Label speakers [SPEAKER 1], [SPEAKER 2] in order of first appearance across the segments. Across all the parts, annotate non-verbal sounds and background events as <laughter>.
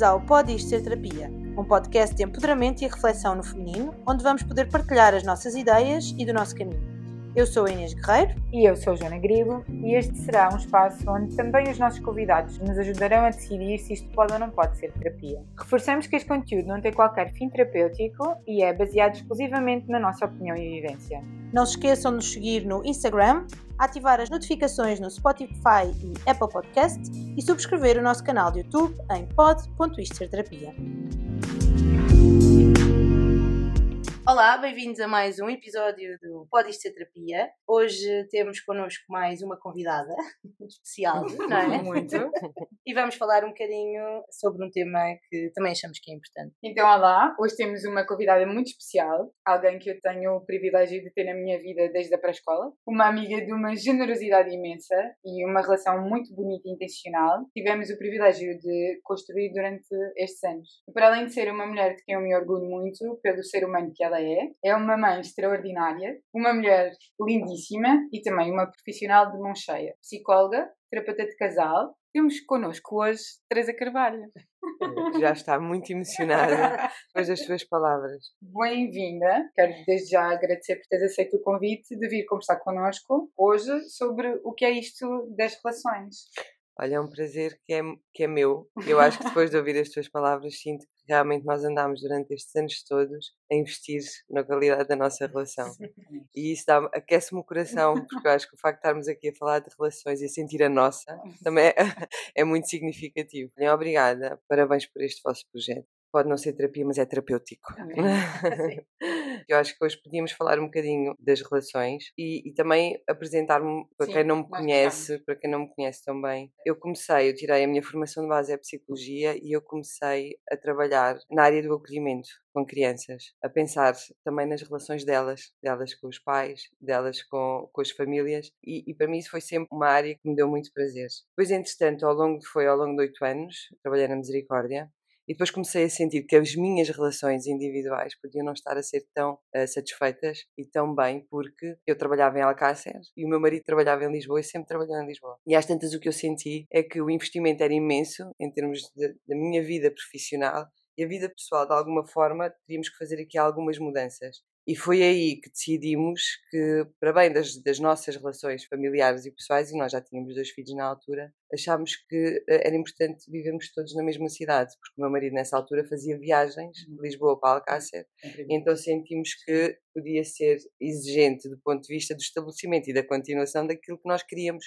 [SPEAKER 1] Bem-vindos ao Pode Isto Ser Terapia, um podcast de empoderamento e reflexão no feminino, onde vamos poder partilhar as nossas ideias e do nosso caminho. Eu sou a Inês Guerreiro.
[SPEAKER 2] E eu sou a Joana Grilo, e este será um espaço onde também os nossos convidados nos ajudarão a decidir se isto pode ou não pode ser terapia. Reforçamos que este conteúdo não tem qualquer fim terapêutico e é baseado exclusivamente na nossa opinião e vivência.
[SPEAKER 1] Não se esqueçam de nos seguir no Instagram, ativar as notificações no Spotify e Apple Podcast e subscrever o nosso canal de YouTube em pod.isterterapia. Olá, bem-vindos a mais um episódio do Pode Isto Ser Terapia. Hoje temos connosco mais uma convidada <laughs> especial, não é?
[SPEAKER 2] Muito. <laughs>
[SPEAKER 1] E vamos falar um bocadinho sobre um tema que também achamos que é importante.
[SPEAKER 2] Então, olá, hoje temos uma convidada muito especial, alguém que eu tenho o privilégio de ter na minha vida desde a pré-escola, uma amiga de uma generosidade imensa e uma relação muito bonita e intencional. Tivemos o privilégio de construir durante estes anos. E para além de ser uma mulher de quem eu me orgulho muito pelo ser humano que ela é, é uma mãe extraordinária, uma mulher lindíssima e também uma profissional de mão cheia, psicóloga, terapeuta de casal. Temos connosco hoje Teresa Carvalho.
[SPEAKER 3] Já está muito emocionada <laughs> depois das suas palavras.
[SPEAKER 2] Bem-vinda. Quero desde já agradecer por teres aceito o convite de vir conversar connosco hoje sobre o que é isto das relações.
[SPEAKER 3] Olha, é um prazer que é, que é meu. Eu acho que <laughs> depois de ouvir as tuas palavras, sinto que realmente nós andámos durante estes anos todos a investir na qualidade da nossa relação. E isso aquece-me o coração, porque eu acho que o facto de estarmos aqui a falar de relações e a sentir a nossa também é, <laughs> é muito significativo. Obrigada, parabéns por este vosso projeto pode não ser terapia, mas é terapêutico. Eu acho que hoje podíamos falar um bocadinho das relações e, e também apresentar-me para Sim, quem não me conhece, para quem não me conhece também. Eu comecei, eu tirei a minha formação de base é psicologia e eu comecei a trabalhar na área do acolhimento com crianças, a pensar também nas relações delas, delas com os pais, delas com, com as famílias e, e para mim isso foi sempre uma área que me deu muito prazer. Depois, entretanto, ao longo, foi ao longo de oito anos, trabalhei na Misericórdia e depois comecei a sentir que as minhas relações individuais podiam não estar a ser tão uh, satisfeitas e tão bem, porque eu trabalhava em Alcácer e o meu marido trabalhava em Lisboa e sempre trabalhou em Lisboa. E às tantas o que eu senti é que o investimento era imenso em termos da minha vida profissional e a vida pessoal, de alguma forma, teríamos que fazer aqui algumas mudanças. E foi aí que decidimos que, para bem das, das, nossas relações familiares e pessoais, e nós já tínhamos dois filhos na altura, achámos que eh, era importante vivermos todos na mesma cidade, porque o meu marido nessa altura fazia viagens de uhum. Lisboa para Alcácer, então sentimos que podia ser exigente do ponto de vista do estabelecimento e da continuação daquilo que nós queríamos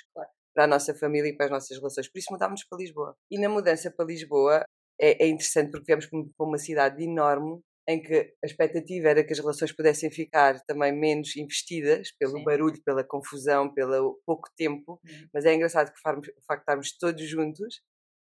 [SPEAKER 3] para a nossa família e para as nossas relações. Por isso mudámos para Lisboa. E na mudança para Lisboa é, é interessante porque viemos para uma cidade enorme em que a expectativa era que as relações pudessem ficar também menos investidas pelo Sim. barulho, pela confusão, pelo pouco tempo, uhum. mas é engraçado que o facto de estarmos todos juntos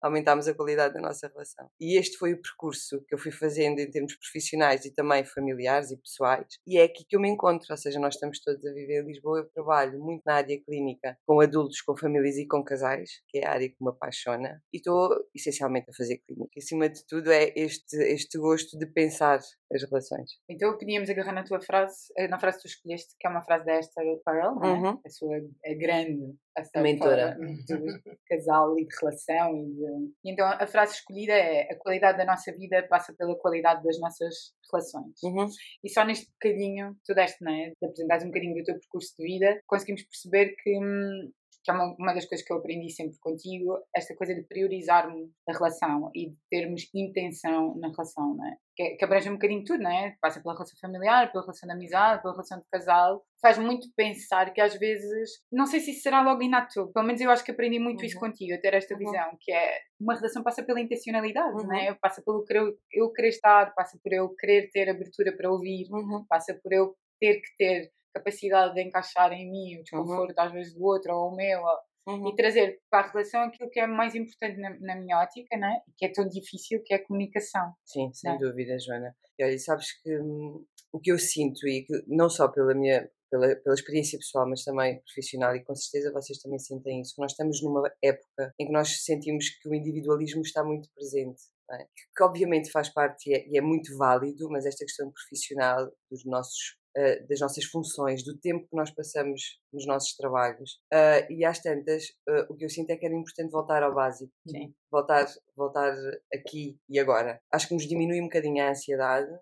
[SPEAKER 3] aumentámos a qualidade da nossa relação. E este foi o percurso que eu fui fazendo em termos profissionais e também familiares e pessoais. E é aqui que eu me encontro, ou seja, nós estamos todos a viver em Lisboa. Eu trabalho muito na área clínica, com adultos, com famílias e com casais, que é a área que me apaixona. E estou essencialmente a fazer clínica. Acima de tudo é este, este gosto de pensar as relações.
[SPEAKER 2] Então podíamos agarrar na tua frase, eh, na frase que tu escolheste, que é uma frase da Esther Perel, é? uhum. a sua a grande
[SPEAKER 3] a mentora
[SPEAKER 2] de casal e de relação e de então a frase escolhida é a qualidade da nossa vida passa pela qualidade das nossas relações. Uhum. E só neste bocadinho, tu deste, não é? De apresentares um bocadinho do teu percurso de vida, conseguimos perceber que hum, que é uma, uma, das coisas que eu aprendi sempre contigo, esta coisa de priorizarmos a relação e de termos intenção na relação, não é? Que, que abrange um bocadinho tudo, não é? Passa pela relação familiar, pela relação de amizade, pela relação de casal. Faz muito pensar que às vezes, não sei se isso será logo inato, pelo menos eu acho que aprendi muito uhum. isso contigo, a ter esta uhum. visão, que é uma relação passa pela intencionalidade, uhum. não é? Passa pelo eu, eu querer estar, passa por eu querer ter abertura para ouvir, uhum. passa por eu ter que ter capacidade de encaixar em mim o desconforto uhum. às vezes do outro ou o meu uhum. e trazer para a relação aquilo que é mais importante na, na minha ótica, né? que é tão difícil, que é a comunicação.
[SPEAKER 3] Sim, sem né? dúvida, Joana. E olha, sabes que hum, o que eu sinto, e que não só pela minha pela, pela experiência pessoal, mas também profissional, e com certeza vocês também sentem isso, que nós estamos numa época em que nós sentimos que o individualismo está muito presente. É? Que obviamente faz parte e é, e é, muito válido, mas esta questão profissional dos nossos uh, das nossas funções, do tempo que nós passamos nos nossos trabalhos. Uh, e às tantas, uh, o que eu sinto é que era importante voltar ao básico. Sim. Voltar, voltar aqui e agora. Acho que nos diminui um bocadinho a ansiedade,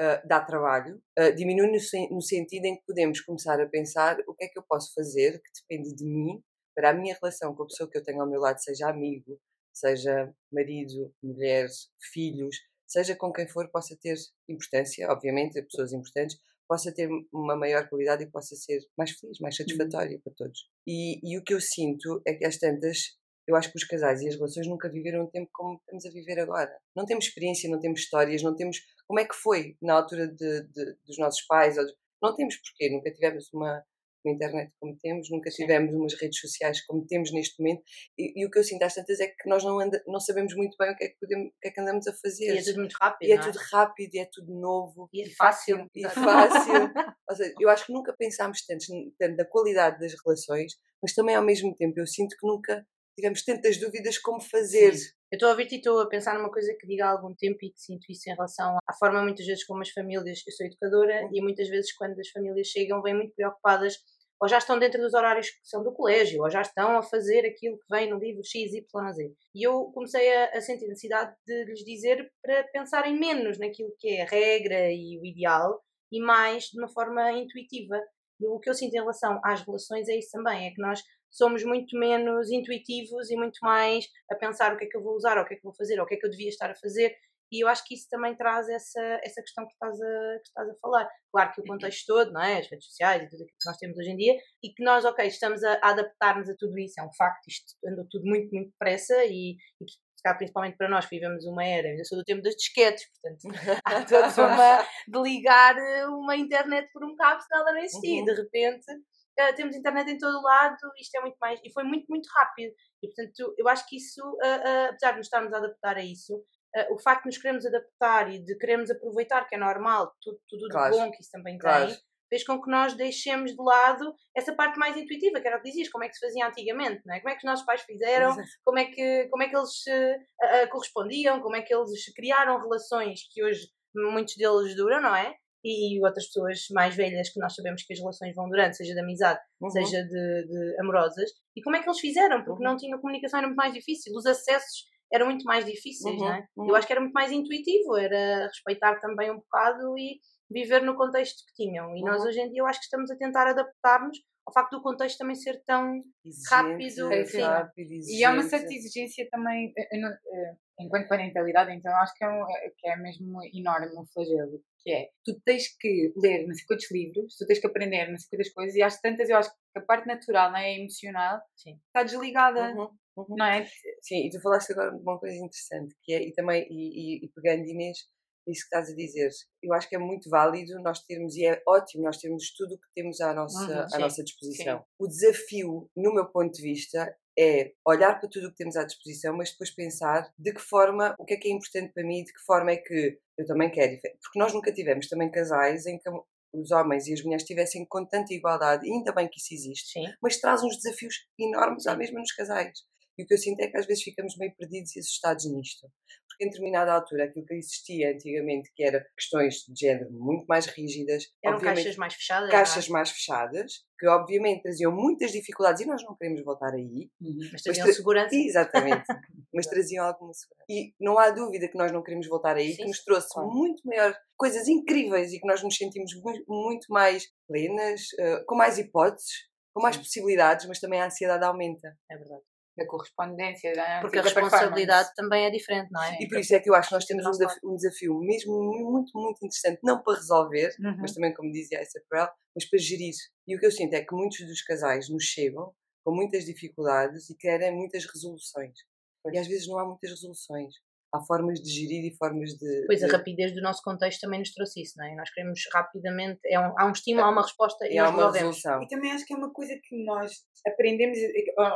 [SPEAKER 3] uh, dá trabalho, uh, diminui no, no, sentido em que podemos começar a pensar o que é que eu posso fazer que depende de mim para a minha relação com a pessoa que eu tenho ao meu lado, seja amigo, seja marido, mulher, filhos, seja com quem for, possa ter importância, obviamente, pessoas importantes, possa ter uma maior qualidade e possa ser mais feliz, mais uhum. satisfatória para todos. E, e, o que eu sinto é que às tantas eu acho que os casais e as relações nunca viveram um tempo como estamos a viver agora. Não temos experiência, não temos histórias, não temos como é que foi na altura de, de, dos nossos pais. Não temos porquê, nunca tivemos uma, uma internet como temos, nunca tivemos umas redes sociais como temos neste momento. E, e o que eu sinto às tantas é que nós não, anda, não sabemos muito bem o que, é que, podemos, o que é que andamos a fazer.
[SPEAKER 1] E é tudo muito rápido.
[SPEAKER 3] E é,
[SPEAKER 1] é?
[SPEAKER 3] tudo rápido, e é tudo novo.
[SPEAKER 1] E é fácil.
[SPEAKER 3] E fácil. <laughs> Ou seja, eu acho que nunca pensámos tanto, tanto da qualidade das relações, mas também ao mesmo tempo eu sinto que nunca tivemos tantas dúvidas como fazer. Sim.
[SPEAKER 1] Eu estou a ouvir-te e estou a pensar numa coisa que digo há algum tempo e que sinto isso em relação à forma, muitas vezes, como as famílias. Eu sou educadora uhum. e muitas vezes, quando as famílias chegam, vêm muito preocupadas ou já estão dentro dos horários que são do colégio, ou já estão a fazer aquilo que vem no livro X, Y, Z. E eu comecei a, a sentir necessidade de lhes dizer para pensarem menos naquilo que é a regra e o ideal e mais de uma forma intuitiva. E o que eu sinto em relação às relações é isso também, é que nós somos muito menos intuitivos e muito mais a pensar o que é que eu vou usar, ou o que é que vou fazer, ou o que é que eu devia estar a fazer. E eu acho que isso também traz essa, essa questão que estás, a, que estás a falar. Claro que o contexto todo, não é? as redes sociais e tudo aquilo que nós temos hoje em dia, e que nós, ok, estamos a, adaptar-nos a tudo isso, é um facto, isto andou tudo muito, muito depressa e, e principalmente para nós que vivemos uma era, eu sou do tempo das disquetes, portanto <laughs> há toda uma <laughs> de ligar uma internet por um cabo se nada não existia. Uhum. De repente uh, temos internet em todo o lado, isto é muito mais. E foi muito, muito rápido. E portanto, eu acho que isso, uh, uh, apesar de nos estarmos a adaptar a isso, o facto de nos queremos adaptar e de queremos aproveitar, que é normal, tudo, tudo claro. de bom que isso também claro. tem, fez com que nós deixemos de lado essa parte mais intuitiva, que era o que dizias, como é que se fazia antigamente, não é? Como é que os nossos pais fizeram, como é que, como é que eles uh, uh, correspondiam, como é que eles criaram relações que hoje muitos deles duram, não é? e outras pessoas mais velhas que nós sabemos que as relações vão durante, seja de amizade, uhum. seja de, de, amorosas, e como é que eles fizeram? Porque uhum. não tinham comunicação, era muito mais difícil, os acessos eram muito mais difíceis, uhum. não é? Eu uhum. acho que era muito mais intuitivo, era respeitar também um bocado e viver no contexto que tinham. E nós uhum. hoje em dia eu acho que estamos a tentar adaptar-nos ao facto do contexto também ser tão exigente, rápido.
[SPEAKER 2] É, rápido e há uma certa exigência também, eh, enquanto parentalidade, então acho que é, um, que é mesmo enorme um flagelo que é, tu tens que ler não sei quantos livros, tu tens que aprender não sei quantas coisas, e às tantas eu acho que a parte natural, não é, emocional, Sim. está desligada. Uhum, uhum. Não é?
[SPEAKER 3] Sim, e tu falaste agora uma coisa interessante, que é, e também, e, e, e pegando Inês, isso que estás a dizer, eu acho que é muito válido nós termos, e é ótimo nós termos tudo o que temos à nossa, uhum, à nossa disposição. Sim. O desafio, no meu ponto de vista, é olhar para tudo o que temos à disposição, mas depois pensar de que forma, o que é que é importante para mim, de que forma é que eu também quero. Porque nós nunca tivemos também casais em que os homens e as mulheres estivessem com tanta igualdade, e ainda bem que isso existe, Sim. mas traz uns desafios enormes, à mesma nos casais. E o que eu sinto é que às vezes ficamos meio perdidos e assustados nisto. Porque em determinada altura, aquilo que existia antigamente, que era questões de género muito mais rígidas.
[SPEAKER 1] Eram caixas mais fechadas.
[SPEAKER 3] É? Caixas mais fechadas, que obviamente traziam muitas dificuldades e nós não queremos voltar aí.
[SPEAKER 1] Uhum. Mas traziam mas tra segurança.
[SPEAKER 3] Exatamente. <laughs> mas traziam alguma segurança. E não há dúvida que nós não queremos voltar aí, Sim, que nos trouxe claro. muito maior, coisas incríveis e que nós nos sentimos muito, muito mais plenas, uh, com mais hipóteses, com mais Sim. possibilidades, mas também a ansiedade aumenta.
[SPEAKER 1] É verdade
[SPEAKER 2] da correspondência, da
[SPEAKER 1] Porque a responsabilidade também é diferente, não é?
[SPEAKER 3] E por isso é que eu acho que nós temos um desafio, um desafio mesmo muito, muito interessante, não para resolver, uhum. mas também, como dizia a Perel, mas para gerir. E o que eu sinto é que muitos dos casais nos chegam com muitas dificuldades e querem muitas resoluções. Pois. E às vezes não há muitas resoluções há formas de gerir e formas de.
[SPEAKER 1] Pois
[SPEAKER 3] de...
[SPEAKER 1] a rapidez do nosso contexto também nos trouxe isso, não é? Nós queremos rapidamente, é um, há um estímulo, há uma resposta e, e há uma resolução.
[SPEAKER 2] E também acho que é uma coisa que nós aprendemos,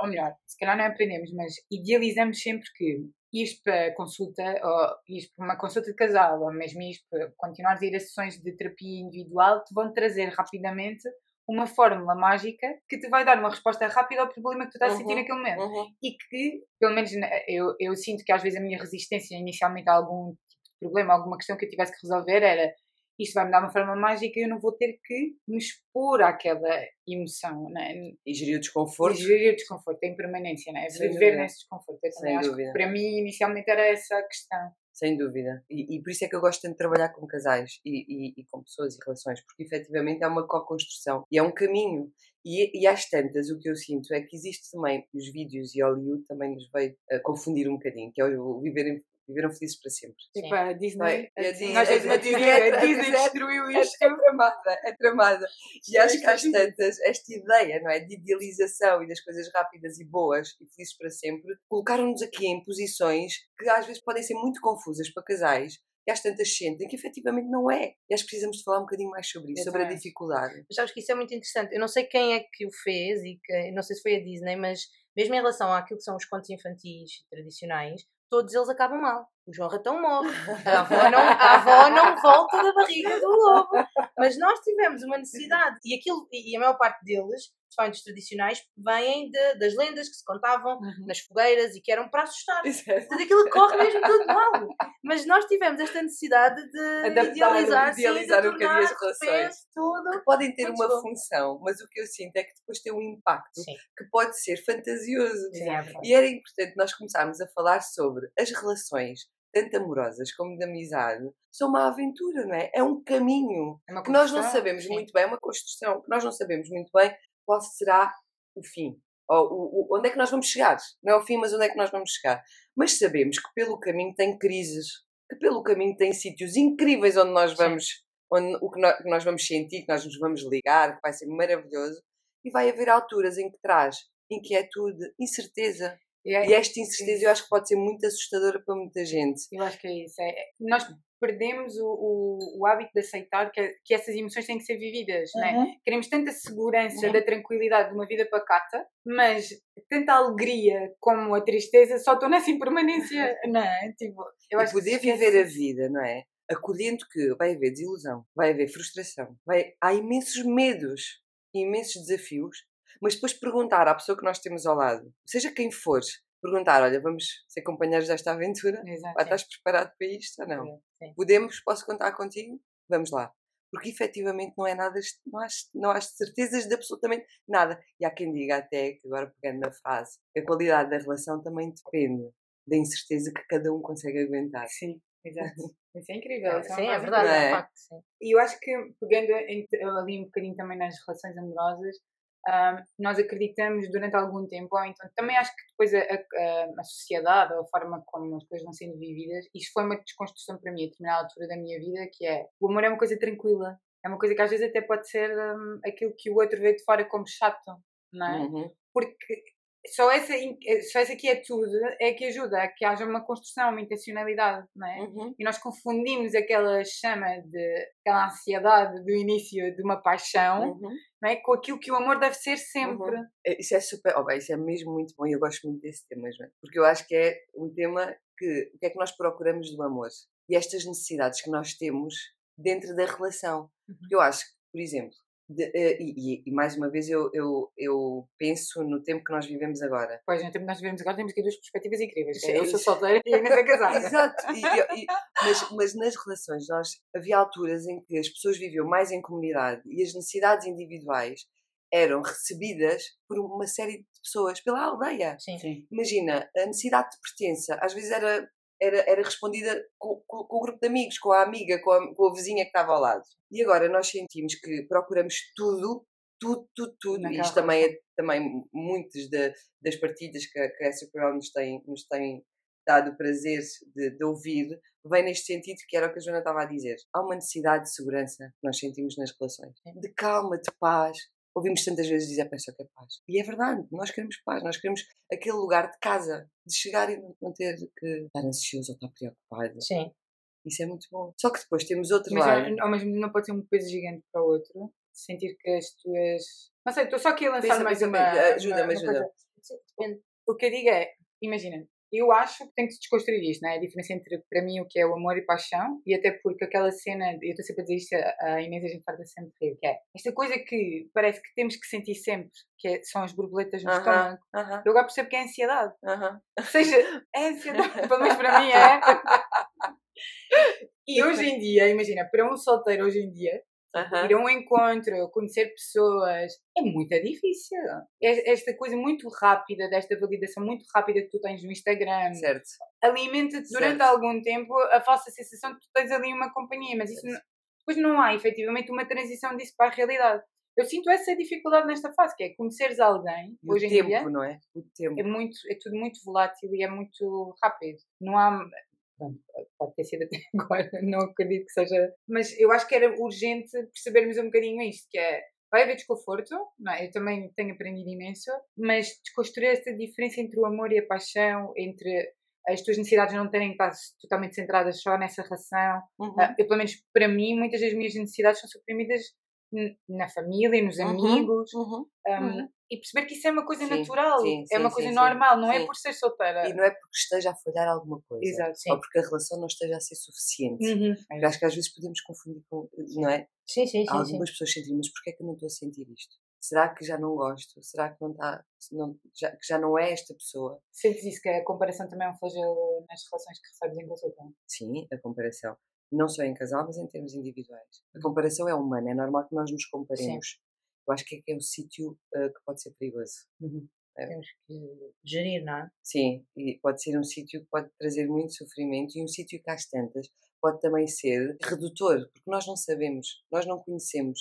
[SPEAKER 2] ou melhor, se calhar não aprendemos, mas idealizamos sempre que isto para consulta, ou isto para uma consulta de casal, ou mesmo isto para continuar a ir a sessões de terapia individual, te vão trazer rapidamente uma fórmula mágica que te vai dar uma resposta rápida ao problema que tu estás a sentir
[SPEAKER 3] Uhum,
[SPEAKER 2] naquele momento.
[SPEAKER 3] Uhum.
[SPEAKER 2] E que, pelo menos eu, eu sinto que às vezes a minha resistência inicialmente a algum tipo de problema, alguma questão que eu tivesse que resolver era isto vai me dar uma forma mágica e eu não vou ter que me expor àquela emoção, né?
[SPEAKER 3] E gerir o desconforto.
[SPEAKER 2] E gerir o desconforto, a impermanência, né?
[SPEAKER 3] Sem
[SPEAKER 2] Viver
[SPEAKER 3] dúvida.
[SPEAKER 2] nesse desconforto. Eu
[SPEAKER 3] Sem
[SPEAKER 2] também acho
[SPEAKER 3] dúvida.
[SPEAKER 2] que para mim inicialmente era essa a questão.
[SPEAKER 3] Sem dúvida. E, e por isso é que eu gosto tanto de trabalhar com casais e, e- e com pessoas e relações, porque efetivamente é uma co-construção e é um caminho. E, e às tantas, o que eu sinto é que existe também, os vídeos e Hollywood também nos veio a confundir um bocadinho, que é o viverem, viveram felizes para sempre.
[SPEAKER 2] Tipo, a Disney,
[SPEAKER 3] a
[SPEAKER 2] a
[SPEAKER 3] Disney-
[SPEAKER 2] nós temos uma
[SPEAKER 3] a
[SPEAKER 2] teoria,
[SPEAKER 3] Disney-
[SPEAKER 2] a
[SPEAKER 3] a
[SPEAKER 2] destruiu
[SPEAKER 3] É,
[SPEAKER 2] isto.
[SPEAKER 3] é tramada, é tramada. E acho que às tantas, esta ideia, não é? De idealização e das coisas rápidas e boas e felizes para sempre, colocaram-nos aqui em posições que às vezes podem ser muito confusas para casais e às tantas sentem que efetivamente não é. E acho que precisamos de falar um bocadinho mais sobre isso,
[SPEAKER 2] Eu
[SPEAKER 3] sobre a
[SPEAKER 2] também acho.
[SPEAKER 3] dificuldade.
[SPEAKER 1] Mas sabes que isso é muito interessante. Eu não sei quem é que o fez e que, não sei se foi a Disney, mas mesmo em relação àquilo que são os contos infantis tradicionais, todos eles acabam mal. O João Ratão morre, <laughs> a avó, não, a avó não volta da barriga do lobo. Mas nós tivemos uma necessidade, e, aquilo, e a maior parte deles, principalmente os tradicionais, vêm de- das lendas que se contavam
[SPEAKER 2] Uhum.
[SPEAKER 1] nas fogueiras e que eram para assustar. <laughs>
[SPEAKER 3] Exato.
[SPEAKER 1] Tudo aquilo corre mesmo tudo mal. Mas nós tivemos esta necessidade de
[SPEAKER 2] Adaptar,
[SPEAKER 1] idealizar, sim,
[SPEAKER 3] idealizar
[SPEAKER 1] de
[SPEAKER 3] um as
[SPEAKER 1] de
[SPEAKER 3] relações.
[SPEAKER 1] tudo.
[SPEAKER 3] Podem ter
[SPEAKER 1] Muito
[SPEAKER 3] uma
[SPEAKER 1] bom.
[SPEAKER 3] função, mas o que eu sinto é que depois tem um impacto
[SPEAKER 1] Sim,
[SPEAKER 3] que pode ser fantasioso.
[SPEAKER 1] sim, é.
[SPEAKER 3] E era importante nós começarmos a falar sobre as relações, tanto amorosas como de amizade, são uma aventura, não é? É um caminho
[SPEAKER 2] É
[SPEAKER 3] que nós não sabemos
[SPEAKER 2] sim.
[SPEAKER 3] muito bem, é uma construção que nós não sabemos muito bem qual será o fim. O, o- onde é que nós vamos chegar? Não é o fim, mas onde é que nós vamos chegar? Mas sabemos que pelo caminho tem crises, que pelo caminho tem sítios incríveis onde nós
[SPEAKER 1] Sim.
[SPEAKER 3] vamos, onde, o que nós, que nós vamos sentir, que nós nos vamos ligar, que vai ser maravilhoso, e vai haver alturas em que traz inquietude, incerteza.
[SPEAKER 2] E é-
[SPEAKER 3] E esta incerteza eu acho que pode ser muito assustadora para muita gente.
[SPEAKER 2] Eu acho que é isso. É, é- nós perdemos o, o, o hábito de aceitar que, que essas emoções têm que ser vividas. Não é? Queremos tanta segurança
[SPEAKER 3] Uhum.
[SPEAKER 2] da tranquilidade de uma vida pacata, mas tanta alegria como a tristeza só estão nessa impermanência. <laughs> Não é? Tipo, eu
[SPEAKER 3] e
[SPEAKER 2] acho que
[SPEAKER 3] poder
[SPEAKER 2] esquece
[SPEAKER 3] viver a vida, não é? Acolhendo que vai haver desilusão, vai haver frustração, vai... há imensos medos, imensos desafios, mas depois perguntar à pessoa que nós temos ao lado, seja quem for, perguntar: olha, vamos ser companheiros desta aventura?
[SPEAKER 2] Exato.
[SPEAKER 3] Estás preparado para isto ou não?
[SPEAKER 1] Sim.
[SPEAKER 3] Podemos? Posso contar contigo? Vamos lá. Porque efetivamente não é nada, não há, não há certezas de absolutamente nada. E há quem diga até, que agora pegando na frase, a qualidade da relação também depende da incerteza que cada um consegue aguentar.
[SPEAKER 2] Sim, exato. <laughs> Isso é incrível. isso
[SPEAKER 1] Sim, é
[SPEAKER 2] uma
[SPEAKER 1] verdade, é
[SPEAKER 3] é?
[SPEAKER 1] um facto. Sim.
[SPEAKER 2] E eu acho que, pegando ali um bocadinho também nas relações amorosas, nós acreditamos durante algum tempo, ou então também acho que depois a, a- a sociedade, ou a forma como as coisas vão sendo vividas, isto foi uma desconstrução para mim a determinada altura da minha vida, que é o amor é uma coisa tranquila. É uma coisa que às vezes até pode ser ahm, aquilo que o outro vê de fora como chato, não é?
[SPEAKER 3] Uhum.
[SPEAKER 2] porque só essa, in- só essa quietude é que ajuda a que haja uma construção, uma intencionalidade, não é?
[SPEAKER 3] Uhum.
[SPEAKER 2] E nós confundimos aquela chama de aquela ansiedade do início de uma paixão
[SPEAKER 3] Uhum.
[SPEAKER 2] não é? com aquilo que o amor deve ser sempre.
[SPEAKER 3] É, Isso é super, oh, bem, isso é mesmo muito bom e eu gosto muito desse tema, Joana, porque eu acho que é um tema que o que é que nós procuramos do amor e estas necessidades que nós temos dentro da relação. Porque eu acho que, por exemplo, de- eh, e, e- mais uma vez eu, eu, eu penso no tempo que nós vivemos agora.
[SPEAKER 2] Pois, no tempo que nós vivemos agora temos aqui duas perspectivas incríveis. é, eu sou solteira e a Inês é casada.
[SPEAKER 3] Exato, e- e- mas, mas nas relações nós, havia alturas em que as pessoas viviam mais em comunidade e as necessidades individuais eram recebidas por uma série de pessoas, pela aldeia.
[SPEAKER 1] Sim.
[SPEAKER 2] Sim.
[SPEAKER 3] imagina, a necessidade de pertença às vezes era, era, era respondida com, com, com o grupo de amigos, com a amiga, com a, com a vizinha que estava ao lado. E agora nós sentimos que procuramos tudo, tudo, tudo, tudo. E isto também é também muitas da- das partilhas que, a- que a Supergirl nos tem, nos tem dado o prazer de, de ouvir, vem neste sentido que era o que a Joana estava a dizer. Há uma necessidade de segurança que nós sentimos nas relações, de calma, de paz. Ouvimos tantas vezes dizer, pensa que é paz. E é verdade, nós queremos paz, nós queremos aquele lugar de casa, de chegar e não ter que estar ansioso ou estar preocupado.
[SPEAKER 1] Sim.
[SPEAKER 3] Isso é muito bom. Só que depois temos outro
[SPEAKER 2] Mas
[SPEAKER 3] lado.
[SPEAKER 2] ao mesmo tempo não pode ser um peso gigante para o outro. Sentir que as tuas. Não sei, estou só aqui a lançar
[SPEAKER 3] Pensa,
[SPEAKER 2] mais
[SPEAKER 3] pensa,
[SPEAKER 2] uma.
[SPEAKER 3] Ajuda-me,
[SPEAKER 2] uma
[SPEAKER 3] ajuda.
[SPEAKER 2] O que eu digo é, imagina, Eu acho que tem que se desconstruir isto, não é? A diferença entre, para mim, o que é o amor e paixão, e até porque aquela cena, eu estou sempre a dizer isto, a Inês a gente farta sempre rir, que é esta coisa que parece que temos que sentir sempre, que é, são as borboletas no uh -huh, estômago. Uh -huh. Eu agora percebo que é ansiedade. Uh -huh. Ou seja, é ansiedade, <laughs> pelo menos para mim é. <laughs> E hoje em dia, imagina, para um solteiro hoje em dia, Uhum. Ir a um encontro, conhecer pessoas, é muito difícil. Esta coisa muito rápida, desta validação muito rápida que tu tens no Instagram,
[SPEAKER 3] certo.
[SPEAKER 2] alimenta-te durante algum tempo a falsa sensação de que tu tens ali uma companhia, mas isso não, depois não há efetivamente uma transição disso para a realidade. Eu sinto essa dificuldade nesta fase, que é conheceres alguém,
[SPEAKER 3] e
[SPEAKER 2] hoje
[SPEAKER 3] o tempo,
[SPEAKER 2] em dia.
[SPEAKER 3] não é? O tempo.
[SPEAKER 2] É, muito, é tudo muito volátil e é muito rápido. Não há pode ter sido até <laughs> agora, não acredito que seja. Mas eu acho que era urgente percebermos um bocadinho isto, que é vai haver desconforto, não é? eu também tenho aprendido imenso, mas desconstruir esta diferença entre o amor e a paixão, entre as tuas necessidades não terem que estar totalmente centradas só nessa relação. Uhum. Uh, eu, pelo menos para mim, muitas das minhas necessidades são suprimidas na família, nos uhum. amigos. Uhum. Um, uhum e perceber que isso é uma coisa sim, natural, sim, é uma sim, coisa normal, não é por ser solteira.
[SPEAKER 3] E não é porque esteja a falhar alguma coisa,
[SPEAKER 2] Exato,
[SPEAKER 3] ou porque a relação não esteja a ser suficiente. Uhum. Eu acho que às vezes podemos confundir com, não é?
[SPEAKER 1] Sim, sim, sim.
[SPEAKER 3] Algumas pessoas sentem, mas porquê é que eu não estou a sentir isto? Será que já não gosto? Será que não está, não, já, que já não é esta pessoa?
[SPEAKER 2] Sentes isso, que a comparação também é um flagelo nas relações que recebes em consulta?
[SPEAKER 3] Sim, a comparação. Não só em casal, mas em termos individuais. A comparação é humana, é normal que nós nos comparemos. Sim eu acho que é, é um sítio uh, que pode ser perigoso.
[SPEAKER 1] Uhum. É. Temos que gerir, não é?
[SPEAKER 3] Sim, e pode ser um sítio que pode trazer muito sofrimento e um sítio que às tantas pode também ser redutor, porque nós não sabemos, nós não conhecemos.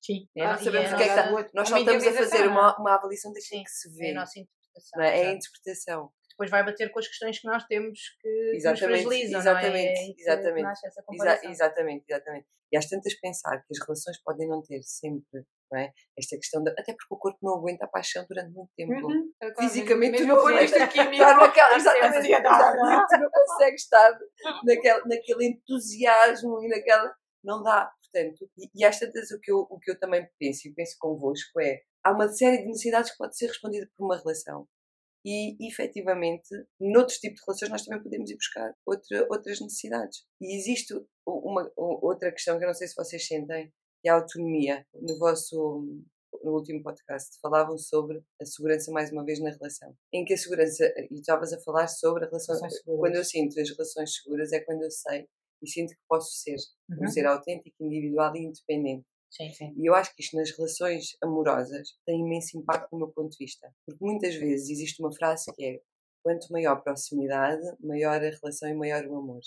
[SPEAKER 1] Sim,
[SPEAKER 3] é, não sabemos o que é que está. Nós só estamos a fazer uma, uma avaliação daquilo que se vê.
[SPEAKER 1] É a nossa interpretação.
[SPEAKER 3] É? é a interpretação.
[SPEAKER 1] Depois vai bater com as questões que nós temos que
[SPEAKER 3] exatamente,
[SPEAKER 1] nos fragilizam,
[SPEAKER 3] exatamente,
[SPEAKER 1] não é?
[SPEAKER 3] exatamente, Exa exatamente, exatamente. E às tantas pensar que as relações podem não ter sempre não é? Esta questão de, até porque o corpo não aguenta a paixão durante muito tempo. Uhum, Fisicamente
[SPEAKER 2] não aguenta
[SPEAKER 3] estar naquela, exatamente, exatamente, não consegue estar naquele, naquele entusiasmo e naquela. Não dá, portanto. E, e às tantas o que, eu, o que eu também penso e penso convosco é há uma série de necessidades que pode ser respondida por uma relação. E, efetivamente, noutros tipos de relações, nós também podemos ir buscar outra, outras necessidades. E existe uma, outra questão que eu não sei se vocês sentem, e a autonomia. No vosso no último podcast falavam sobre a segurança mais uma vez na relação. Em que a segurança, e estavas a falar sobre a relação, quando eu sinto as relações seguras é quando eu sei e sinto que posso ser, uhum. um ser autêntico, individual e independente.
[SPEAKER 1] Sim, sim.
[SPEAKER 3] E eu acho que isto nas relações amorosas tem imenso impacto do meu ponto de vista. Porque muitas vezes existe uma frase que é quanto maior a proximidade, maior a relação e maior o amor.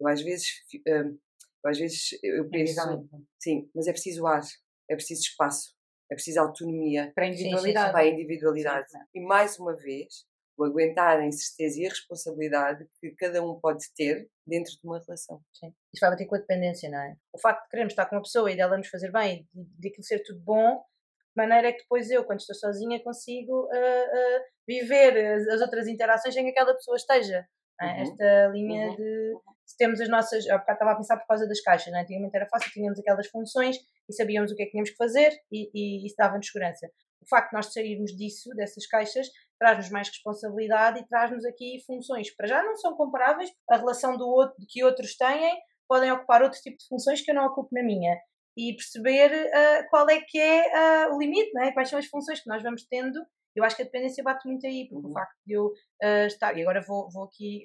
[SPEAKER 3] Eu às vezes hum, às vezes eu penso, sim, mas é preciso ar, é preciso espaço, é preciso autonomia
[SPEAKER 2] para a individualidade.
[SPEAKER 3] Para a individualidade. Sim, e mais uma vez, o aguentar a incerteza e a responsabilidade que cada um pode ter dentro de uma relação.
[SPEAKER 1] Sim. Isso vai bater com a dependência, não é? O facto de queremos estar com uma pessoa e dela nos fazer bem e de aquilo ser tudo bom, de maneira que depois eu, quando estou sozinha, consigo uh, uh, viver as, as, outras interações em que aquela pessoa esteja. É? Uhum. Esta linha uhum. de temos as nossas. Eu estava a pensar por causa das caixas, não é? antigamente era fácil, tínhamos aquelas funções e sabíamos o que é que tínhamos que fazer e, e isso dava-nos segurança. O facto de nós sairmos disso, dessas caixas, traz-nos mais responsabilidade e traz-nos aqui funções que para já não são comparáveis. A relação do outro, que outros têm podem ocupar outro tipo de funções que eu não ocupo na minha. E perceber uh, qual é que é uh, o limite, não é? quais são as funções que nós vamos tendo eu acho que a dependência bate muito aí, porque uhum. o facto de eu uh, estar, e agora vou, vou aqui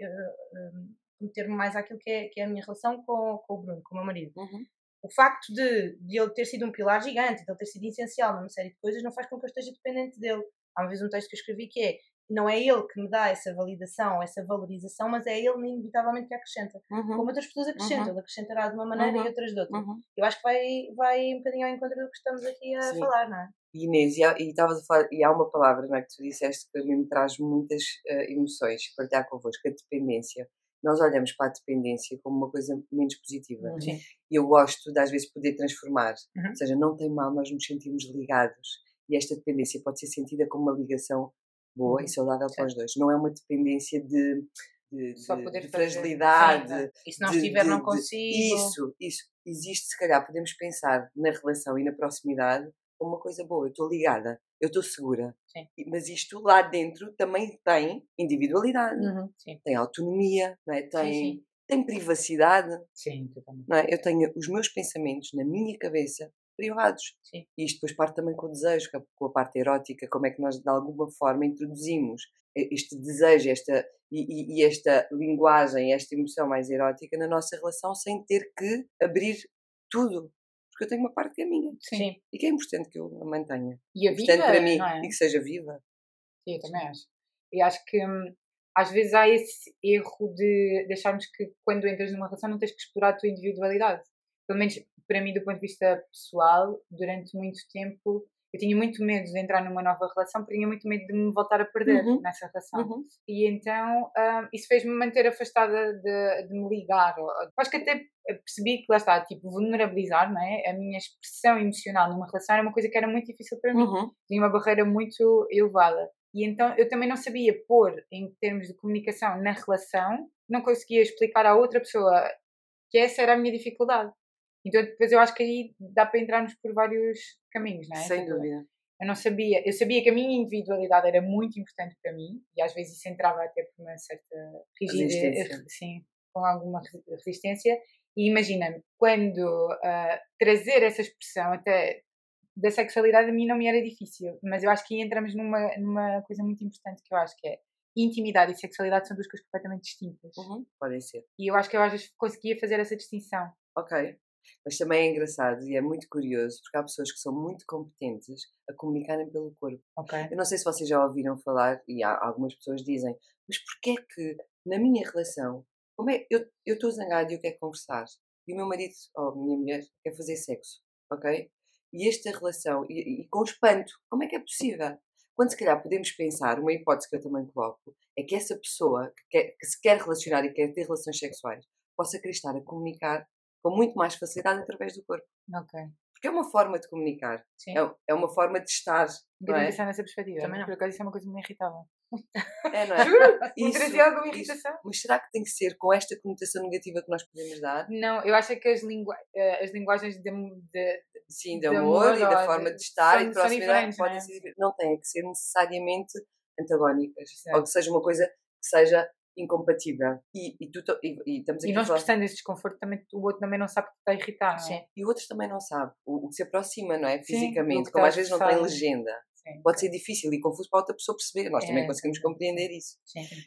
[SPEAKER 1] meter-me mais àquilo que é, que é a minha relação com, com o Bruno, com o meu marido. Uhum. O facto de, de ele ter sido um pilar gigante, de ele ter sido essencial numa série de coisas, não faz com que eu esteja dependente dele. Há uma vez um texto que eu escrevi que é não é ele que me dá essa validação, essa valorização, mas é ele inevitavelmente que acrescenta. Uhum. Como outras pessoas acrescentam, uhum. ele acrescentará de uma maneira uhum. e outras de outra. Uhum. Eu acho que vai, vai um bocadinho ao encontro do que estamos aqui a Sim. falar, não é?
[SPEAKER 3] Inês, e, e estavas a falar, e há uma palavra não é, que tu disseste que a mim me traz muitas uh, emoções, partilhar convosco, a dependência nós olhamos para a dependência como uma coisa menos positiva. Uhum. E eu gosto de, às vezes, poder transformar. Uhum. Ou seja, não tem mal nós nos sentirmos ligados. E esta dependência pode ser sentida como uma ligação boa uhum. e saudável para os dois. Não é uma dependência de, de, de, de fragilidade.
[SPEAKER 1] Sim, e se não estiver, não consigo.
[SPEAKER 3] Isso, isso. Existe, se calhar, podemos pensar na relação e na proximidade como uma coisa boa. Eu estou ligada. eu estou segura.
[SPEAKER 1] Sim.
[SPEAKER 3] Mas isto lá dentro também tem individualidade,
[SPEAKER 1] Uhum, sim.
[SPEAKER 3] tem autonomia, é? tem,
[SPEAKER 1] sim.
[SPEAKER 3] tem privacidade.
[SPEAKER 2] Sim, totalmente.
[SPEAKER 3] É? Eu tenho os meus pensamentos na minha cabeça privados.
[SPEAKER 1] Sim.
[SPEAKER 3] E isto depois parte também com o desejo, com a- parte erótica, como é que nós de alguma forma introduzimos este desejo esta, e, e- e esta linguagem, esta emoção mais erótica na nossa relação sem ter que abrir tudo. Porque eu tenho uma parte que é minha
[SPEAKER 1] Sim.
[SPEAKER 3] e que é importante que eu a mantenha.
[SPEAKER 2] E a
[SPEAKER 3] Importante para mim
[SPEAKER 2] não é?
[SPEAKER 3] e que seja viva.
[SPEAKER 2] Sim, eu também acho. E acho que hum, às vezes há esse erro de, de acharmos que quando entras numa relação não tens que explorar a tua individualidade. Pelo menos para mim, do ponto de vista pessoal, durante muito tempo eu tinha muito medo de entrar numa nova relação porque tinha muito medo de me voltar a perder
[SPEAKER 3] Uhum.
[SPEAKER 2] nessa relação.
[SPEAKER 3] Uhum.
[SPEAKER 2] E então hum, isso fez-me manter afastada de, de me ligar. Acho que até percebi que lá está, tipo, vulnerabilizar, não é? A minha expressão emocional numa relação era uma coisa que era muito difícil para mim
[SPEAKER 3] Uhum.
[SPEAKER 2] tinha uma barreira muito elevada. E então eu também não sabia pôr em termos de comunicação na relação, não conseguia explicar à outra pessoa que essa era a minha dificuldade. Então depois eu acho que aí dá para entrarmos por vários caminhos, não é?
[SPEAKER 3] Sem dúvida.
[SPEAKER 2] Eu não sabia, eu sabia que a minha individualidade era muito importante para mim e às vezes isso entrava até por uma certa rigidez, sim, com alguma resi- resistência. E imagina-me, quando ah, trazer essa expressão até da sexualidade a mim não me era difícil, mas eu acho que aí entramos numa, numa coisa muito importante que eu acho que é intimidade e sexualidade são duas coisas completamente distintas.
[SPEAKER 3] Uhum. Podem ser.
[SPEAKER 2] E eu acho que eu às vezes conseguia fazer essa distinção.
[SPEAKER 3] Ok. Mas também é engraçado e é muito curioso porque há pessoas que são muito competentes a comunicarem pelo corpo.
[SPEAKER 2] Ok?
[SPEAKER 3] Eu não sei se vocês já ouviram falar, e há, algumas pessoas dizem, mas porquê é que na minha relação, como é, eu estou zangada e eu quero conversar, e o meu marido ou a minha mulher quer fazer sexo, ok? E esta relação, e, e com espanto, como é que é possível? Quando se calhar podemos pensar, uma hipótese que eu também coloco, é que essa pessoa que, quer- que se quer relacionar e quer ter relações sexuais possa querer estar a comunicar com muito mais facilidade através do corpo.
[SPEAKER 2] Ok.
[SPEAKER 3] Porque é uma forma de comunicar,
[SPEAKER 1] Sim.
[SPEAKER 3] é, é uma forma de estar,
[SPEAKER 2] Nunca
[SPEAKER 3] é?
[SPEAKER 2] pensado nessa perspectiva.
[SPEAKER 1] Também não.
[SPEAKER 2] Por acaso isso é uma coisa que me irritava. <laughs>
[SPEAKER 3] É, não é?
[SPEAKER 2] Juro? <laughs>
[SPEAKER 3] Isso,
[SPEAKER 2] trazia alguma
[SPEAKER 3] isso.
[SPEAKER 2] irritação.
[SPEAKER 3] Mas será que tem que ser com esta conotação negativa que nós podemos dar?
[SPEAKER 2] Não, eu acho que as, lingua eh, as linguagens de, de,
[SPEAKER 3] Sim, de
[SPEAKER 2] De
[SPEAKER 3] amor,
[SPEAKER 2] amor
[SPEAKER 3] e da forma
[SPEAKER 2] de-
[SPEAKER 3] de estar
[SPEAKER 2] são-
[SPEAKER 3] e de proximidade podem
[SPEAKER 2] não é?
[SPEAKER 3] ser. Não têm que ser necessariamente antagónicas. Ou que seja uma coisa que seja incompatível. E, e, tu, e, e estamos aqui
[SPEAKER 2] E nós expressando esse desconforto, também, o outro também não sabe que está. Não é?
[SPEAKER 1] Sim.
[SPEAKER 3] E o outro também não sabe. O, o que se aproxima, não é?
[SPEAKER 2] Sim,
[SPEAKER 3] Fisicamente. Como
[SPEAKER 2] está
[SPEAKER 3] às vezes não tem legenda.
[SPEAKER 2] Sim.
[SPEAKER 3] Pode ser difícil e confuso para outra pessoa perceber. Nós também
[SPEAKER 2] É,
[SPEAKER 3] conseguimos
[SPEAKER 2] sim.
[SPEAKER 3] compreender isso.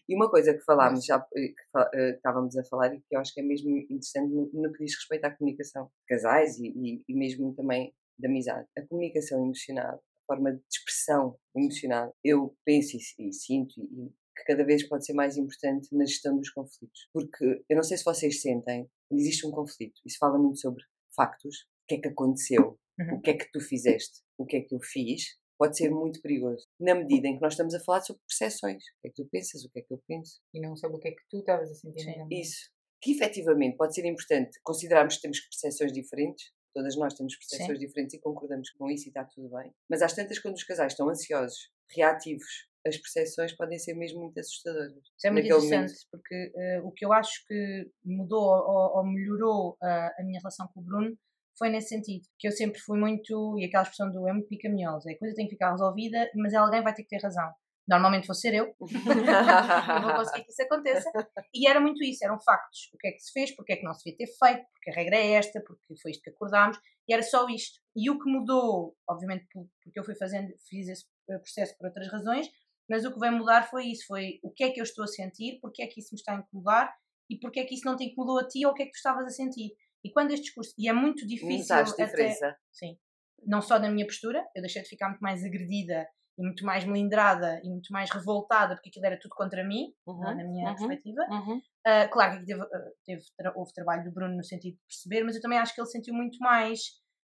[SPEAKER 3] E uma coisa que falámos, já eh, que eh, que estávamos a falar e que eu acho que é mesmo interessante no, no que diz respeito à comunicação casais e, e, mesmo também de amizade. A comunicação emocional, a forma de expressão emocional, eu penso e, e sinto e que cada vez pode ser mais importante na gestão dos conflitos. Porque eu não sei se vocês sentem, existe um conflito, isso fala muito sobre factos, o que é que aconteceu,
[SPEAKER 1] Uhum.
[SPEAKER 3] o que é que tu fizeste, o que é que eu fiz, pode ser muito perigoso. Na medida em que nós estamos a falar sobre percepções. O que é que tu pensas, o que é que eu penso.
[SPEAKER 2] E não sabe o que é que tu estavas a sentir.
[SPEAKER 1] Sim.
[SPEAKER 3] Isso. Que efetivamente pode ser importante considerarmos que temos percepções diferentes. Todas nós temos percepções diferentes e concordamos com isso e está tudo bem. Mas às tantas, quando os casais estão ansiosos, reativos, as percepções podem ser mesmo muito assustadoras.
[SPEAKER 1] Isso é muito interessante, porque eh, o que eu acho que mudou ou, ou melhorou ah, a minha relação com o Bruno foi nesse sentido, que eu sempre fui muito, e aquela expressão do é muito pica-minhosa, a coisa tem que ficar resolvida, mas alguém vai ter que ter razão. Normalmente vou ser eu, <laughs> eu vou conseguir que isso aconteça. E era muito isso, eram factos. O que é que se fez, porque é que não se devia ter feito, porque a regra é esta, porque foi isto que acordámos, e era só isto. E o que mudou, obviamente por- porque eu fui fazendo, fiz esse eh, processo por outras razões, mas o que veio mudar foi isso, foi o que é que eu estou a sentir, porque é que isso me está a incomodar e porque é que isso não te incomodou a ti ou o que é que tu estavas a sentir. E quando este discurso, e é muito difícil até. Sim. Não só na minha postura, eu deixei de ficar muito mais agredida e muito mais melindrada e muito mais revoltada porque aquilo era tudo contra mim,
[SPEAKER 3] Uhum,
[SPEAKER 1] é? na minha
[SPEAKER 3] uhum,
[SPEAKER 1] perspectiva.
[SPEAKER 3] uhum.
[SPEAKER 1] Ah, claro que teve, ah, teve houve trabalho do Bruno no sentido de perceber, mas eu também acho que ele sentiu muito mais,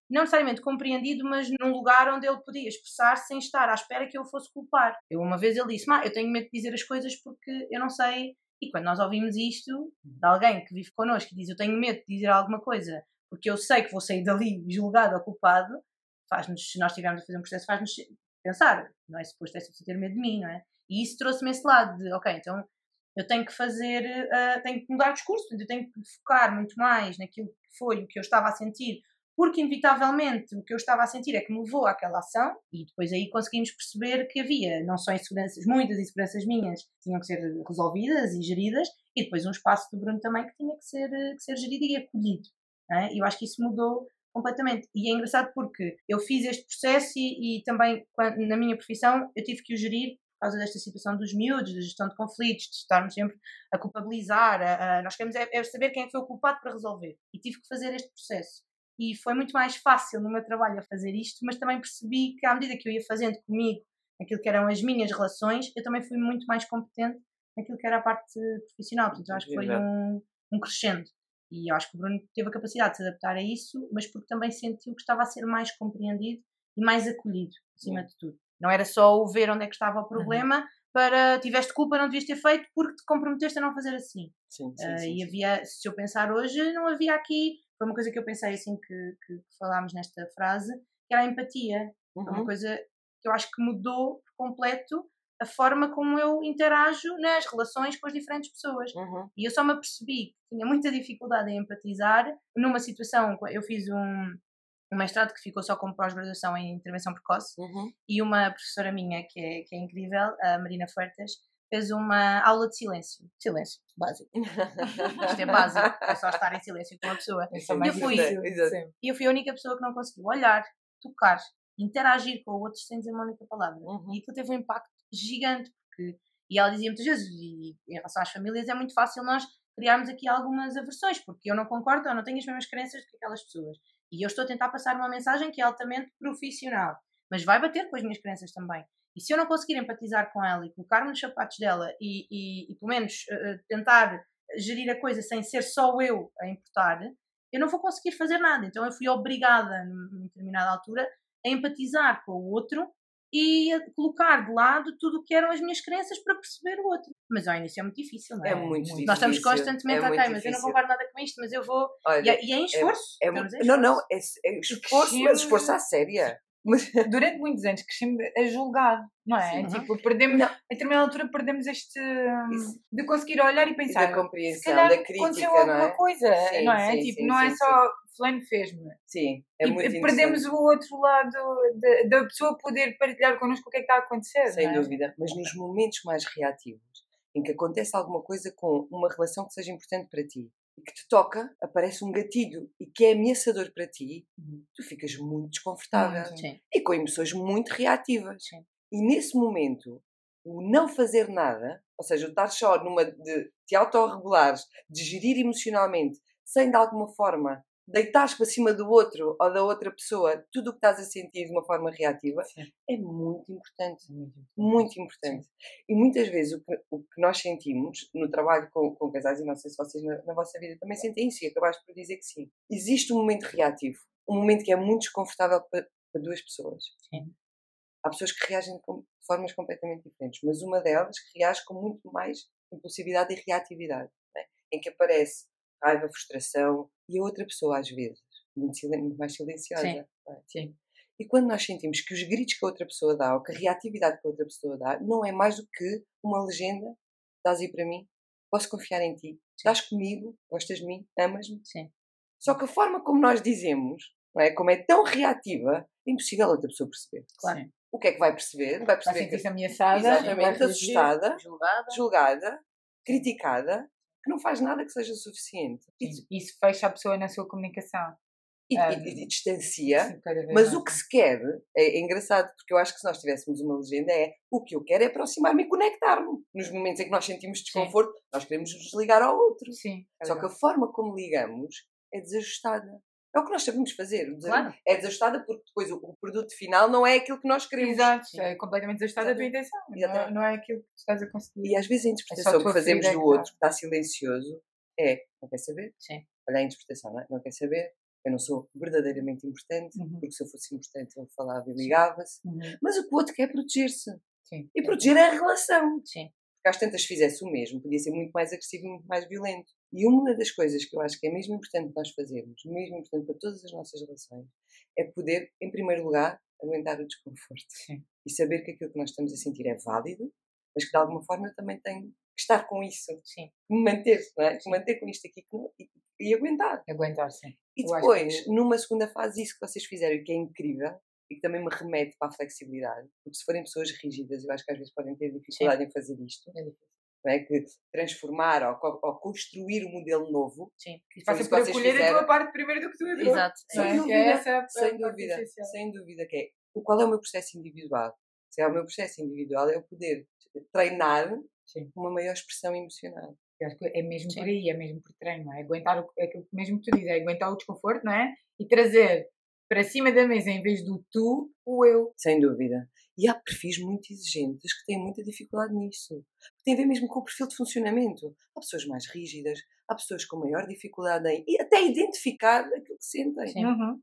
[SPEAKER 1] não necessariamente compreendido, mas num lugar onde ele podia expressar sem estar à espera que eu fosse culpar. Eu uma vez ele disse, Má, eu tenho medo de dizer as coisas porque eu não sei. E quando nós ouvimos isto de alguém que vive connosco e diz eu tenho medo de dizer alguma coisa porque eu sei que vou sair dali julgado ou culpado, faz-nos, se nós estivermos a fazer um processo, faz-nos pensar, não é suposto esta pessoa ter medo de mim, não é? E isso trouxe-me esse lado de, ok, então eu tenho que fazer, ah, tenho que mudar o discurso, eu tenho que focar muito mais naquilo que foi o que eu estava a sentir, porque inevitavelmente o que eu estava a sentir é que me levou àquela ação e depois aí conseguimos perceber que havia não só inseguranças, muitas inseguranças minhas tinham que ser resolvidas e geridas e depois um espaço do Bruno também que tinha que ser, que ser gerido e acolhido. É? Eu acho que isso mudou completamente. E é engraçado porque eu fiz este processo e, e também na minha profissão eu tive que o gerir por causa desta situação dos miúdos, da gestão de conflitos, de estarmos sempre a culpabilizar. A, a, nós queremos é, é, saber quem é foi o culpado para resolver. E tive que fazer este processo e foi muito mais fácil no meu trabalho a fazer isto, mas também percebi que à medida que eu ia fazendo comigo aquilo que eram as minhas relações, eu também fui muito mais competente naquilo que era a parte profissional. Portanto, acho que foi um, um crescendo. E eu acho que o Bruno teve a capacidade de se adaptar a isso, mas porque também sentiu que estava a ser mais compreendido e mais acolhido, acima de tudo. Não era só o ver onde é que estava o uhum. problema, uhum. para tiveste culpa, não devias ter feito porque te comprometeste a não fazer assim.
[SPEAKER 3] Sim, sim, uh,
[SPEAKER 1] sim,
[SPEAKER 3] e
[SPEAKER 1] havia, se eu pensar hoje, não havia aqui foi uma coisa que eu pensei assim que, que falámos nesta frase, que era a empatia. Uhum. Foi uma uhum. coisa que eu acho que mudou por completo a forma como eu interajo nas relações com as diferentes pessoas. Uhum. E eu só me apercebi que tinha muita dificuldade em empatizar numa situação. Eu fiz um, um mestrado que ficou só como pós-graduação em intervenção precoce uhum. e uma professora minha que é, que é incrível, a Marina Fuertes, fez uma aula de silêncio. Silêncio, básico. <laughs> Isto é básico, é só estar em silêncio com uma pessoa. É e eu, fui, eu fui a única pessoa que não conseguiu olhar, tocar, interagir com o outro sem dizer uma única palavra. Uhum. E aquilo teve um impacto gigante, porque, e ela dizia muitas vezes, e em relação às famílias, é muito fácil nós criarmos aqui algumas aversões, porque eu não concordo, eu não tenho as mesmas crenças que aquelas pessoas. E eu estou a tentar passar uma mensagem que é altamente profissional, mas vai bater com as minhas crenças também. E se eu não conseguir empatizar com ela e colocar-me nos sapatos dela e, e, e pelo menos uh, tentar gerir a coisa sem ser só eu a importar, eu não vou conseguir fazer nada. Então eu fui obrigada, numa determinada altura, a empatizar com o outro e a colocar de lado tudo o que eram as minhas crenças para perceber o outro. Mas ao início é muito difícil, não é?
[SPEAKER 3] É muito difícil.
[SPEAKER 1] Nós estamos constantemente, é ok, mas eu não concordo nada com isto, mas eu vou. Olha, e, é, e é em esforço.
[SPEAKER 3] É, é, em esforço. Não, não, é, é esforço, mas esforço à séria. <laughs>
[SPEAKER 2] Durante muitos anos crescemos a julgar, não é? Sim, tipo, perdemos, não. a determinada altura perdemos este Isso. de conseguir olhar e pensar.
[SPEAKER 3] Da compreensão, da crítica, aconteceu alguma
[SPEAKER 2] é? coisa, sim, não é? Sim, tipo, não é só fulano fez-me.
[SPEAKER 3] Sim, é e muito
[SPEAKER 2] perdemos o outro lado da pessoa poder partilhar connosco o que é que está a acontecer.
[SPEAKER 3] Sem
[SPEAKER 2] é?
[SPEAKER 3] dúvida, mas nos momentos mais reativos, em que acontece alguma coisa com uma relação que seja importante para ti, que te toca, aparece um gatilho e que é ameaçador para ti, uhum. tu ficas muito desconfortável
[SPEAKER 1] uhum.
[SPEAKER 3] e com emoções muito reativas. Sim. E nesse momento, o não fazer nada, ou seja, o estar só numa de te autorregulares, de gerir emocionalmente, sem de alguma forma deitares para cima do outro ou da outra pessoa tudo o que estás a sentir de uma forma reativa Sim. é muito importante. Muito, muito importante. Sim. E muitas vezes o que, o que, nós sentimos no trabalho com, com casais, e não sei se vocês na, na vossa vida também sentem isso, e acabaste por dizer que sim. Existe um momento reativo, um momento que é muito desconfortável para, para duas pessoas.
[SPEAKER 1] Sim.
[SPEAKER 3] Há pessoas que reagem de formas completamente diferentes, mas uma delas que reage com muito mais impulsividade e reatividade, né? em que aparece raiva, frustração, e a outra pessoa, às vezes, muito, muito mais silenciosa.
[SPEAKER 1] Sim.
[SPEAKER 3] É?
[SPEAKER 1] Sim.
[SPEAKER 3] E quando nós sentimos que os gritos que a outra pessoa dá, ou que a reatividade que a outra pessoa dá, não é mais do que uma legenda, estás aí para mim, posso confiar em ti, estás comigo, gostas de mim, amas-me.
[SPEAKER 1] Sim.
[SPEAKER 3] Só que a forma como nós dizemos, não é? como é tão reativa, é impossível a outra pessoa perceber.
[SPEAKER 1] Claro. Sim.
[SPEAKER 3] O que é que vai perceber?
[SPEAKER 2] Vai
[SPEAKER 3] perceber
[SPEAKER 2] vai sentir-se ameaçada,
[SPEAKER 3] exatamente, assustada,
[SPEAKER 1] julgada.
[SPEAKER 3] julgada, criticada, que não faz nada que seja suficiente.
[SPEAKER 2] Isso, isso fecha a pessoa na sua comunicação.
[SPEAKER 3] E, um, e, e distancia, mas o que se quer é, é, engraçado, porque eu acho que se nós tivéssemos uma legenda é o que eu quero é aproximar-me e conectar-me. Nos momentos em que nós sentimos desconforto, Sim. nós queremos nos ligar ao outro.
[SPEAKER 2] Sim,
[SPEAKER 3] é Só que a forma como ligamos é desajustada. É o que nós sabemos fazer.
[SPEAKER 1] Claro.
[SPEAKER 3] É desajustada porque depois o, produto final não é aquilo que nós queremos.
[SPEAKER 2] Exato, é completamente desajustada a tua intenção. Não, é, não, é aquilo que estás a conseguir.
[SPEAKER 3] E às vezes a interpretação é que fazemos do outro, que está silencioso, é: não quer saber?
[SPEAKER 1] Sim.
[SPEAKER 3] Olha a interpretação, não, é? não quer saber? Eu não sou verdadeiramente importante, uhum. porque se eu fosse importante ele falava e ligava-se. Uhum. Mas o que o outro quer é proteger-se. E proteger a relação.
[SPEAKER 1] Sim.
[SPEAKER 3] Porque às tantas fizesse o mesmo, podia ser muito mais agressivo e muito mais violento. E uma das coisas que eu acho que é mesmo importante nós fazermos, mesmo importante para todas as nossas relações, é poder, em primeiro lugar, aguentar o desconforto.
[SPEAKER 1] Sim.
[SPEAKER 3] E saber que aquilo que nós estamos a sentir é válido, mas que de alguma forma eu também tenho que estar com isso.
[SPEAKER 1] Sim.
[SPEAKER 3] Me manter, não é? Me manter com isto aqui e, e aguentar.
[SPEAKER 2] Aguentar, sim.
[SPEAKER 3] E depois, que... numa segunda fase, isso que vocês fizeram que é incrível, e que também me remete para a flexibilidade, porque se forem pessoas rígidas, eu acho que às vezes podem ter dificuldade sim. em fazer isto. É difícil é? que transformar ou, ou, construir um modelo novo.
[SPEAKER 2] Sim, que passa por acolher fizeram. a tua parte primeiro do que tu
[SPEAKER 1] Exato.
[SPEAKER 3] Sem, é? dúvida, é essa sem dúvida, sem dúvida que é. Qual é o meu processo individual? Se é o meu processo individual, é eu poder treinar Sim. uma maior expressão emocional.
[SPEAKER 2] Eu acho que é mesmo Sim. por aí, é mesmo por treino, não é? Aguentar o, é aquilo mesmo que tu dizes, é aguentar o desconforto, não é? E trazer para cima da mesa, em vez do tu, o eu.
[SPEAKER 3] Sem dúvida. E há perfis muito exigentes que têm muita dificuldade nisso. Tem a ver mesmo com o perfil de funcionamento. Há pessoas mais rígidas, há pessoas com maior dificuldade em e até identificar aquilo que sentem.
[SPEAKER 2] Sim. Uhum.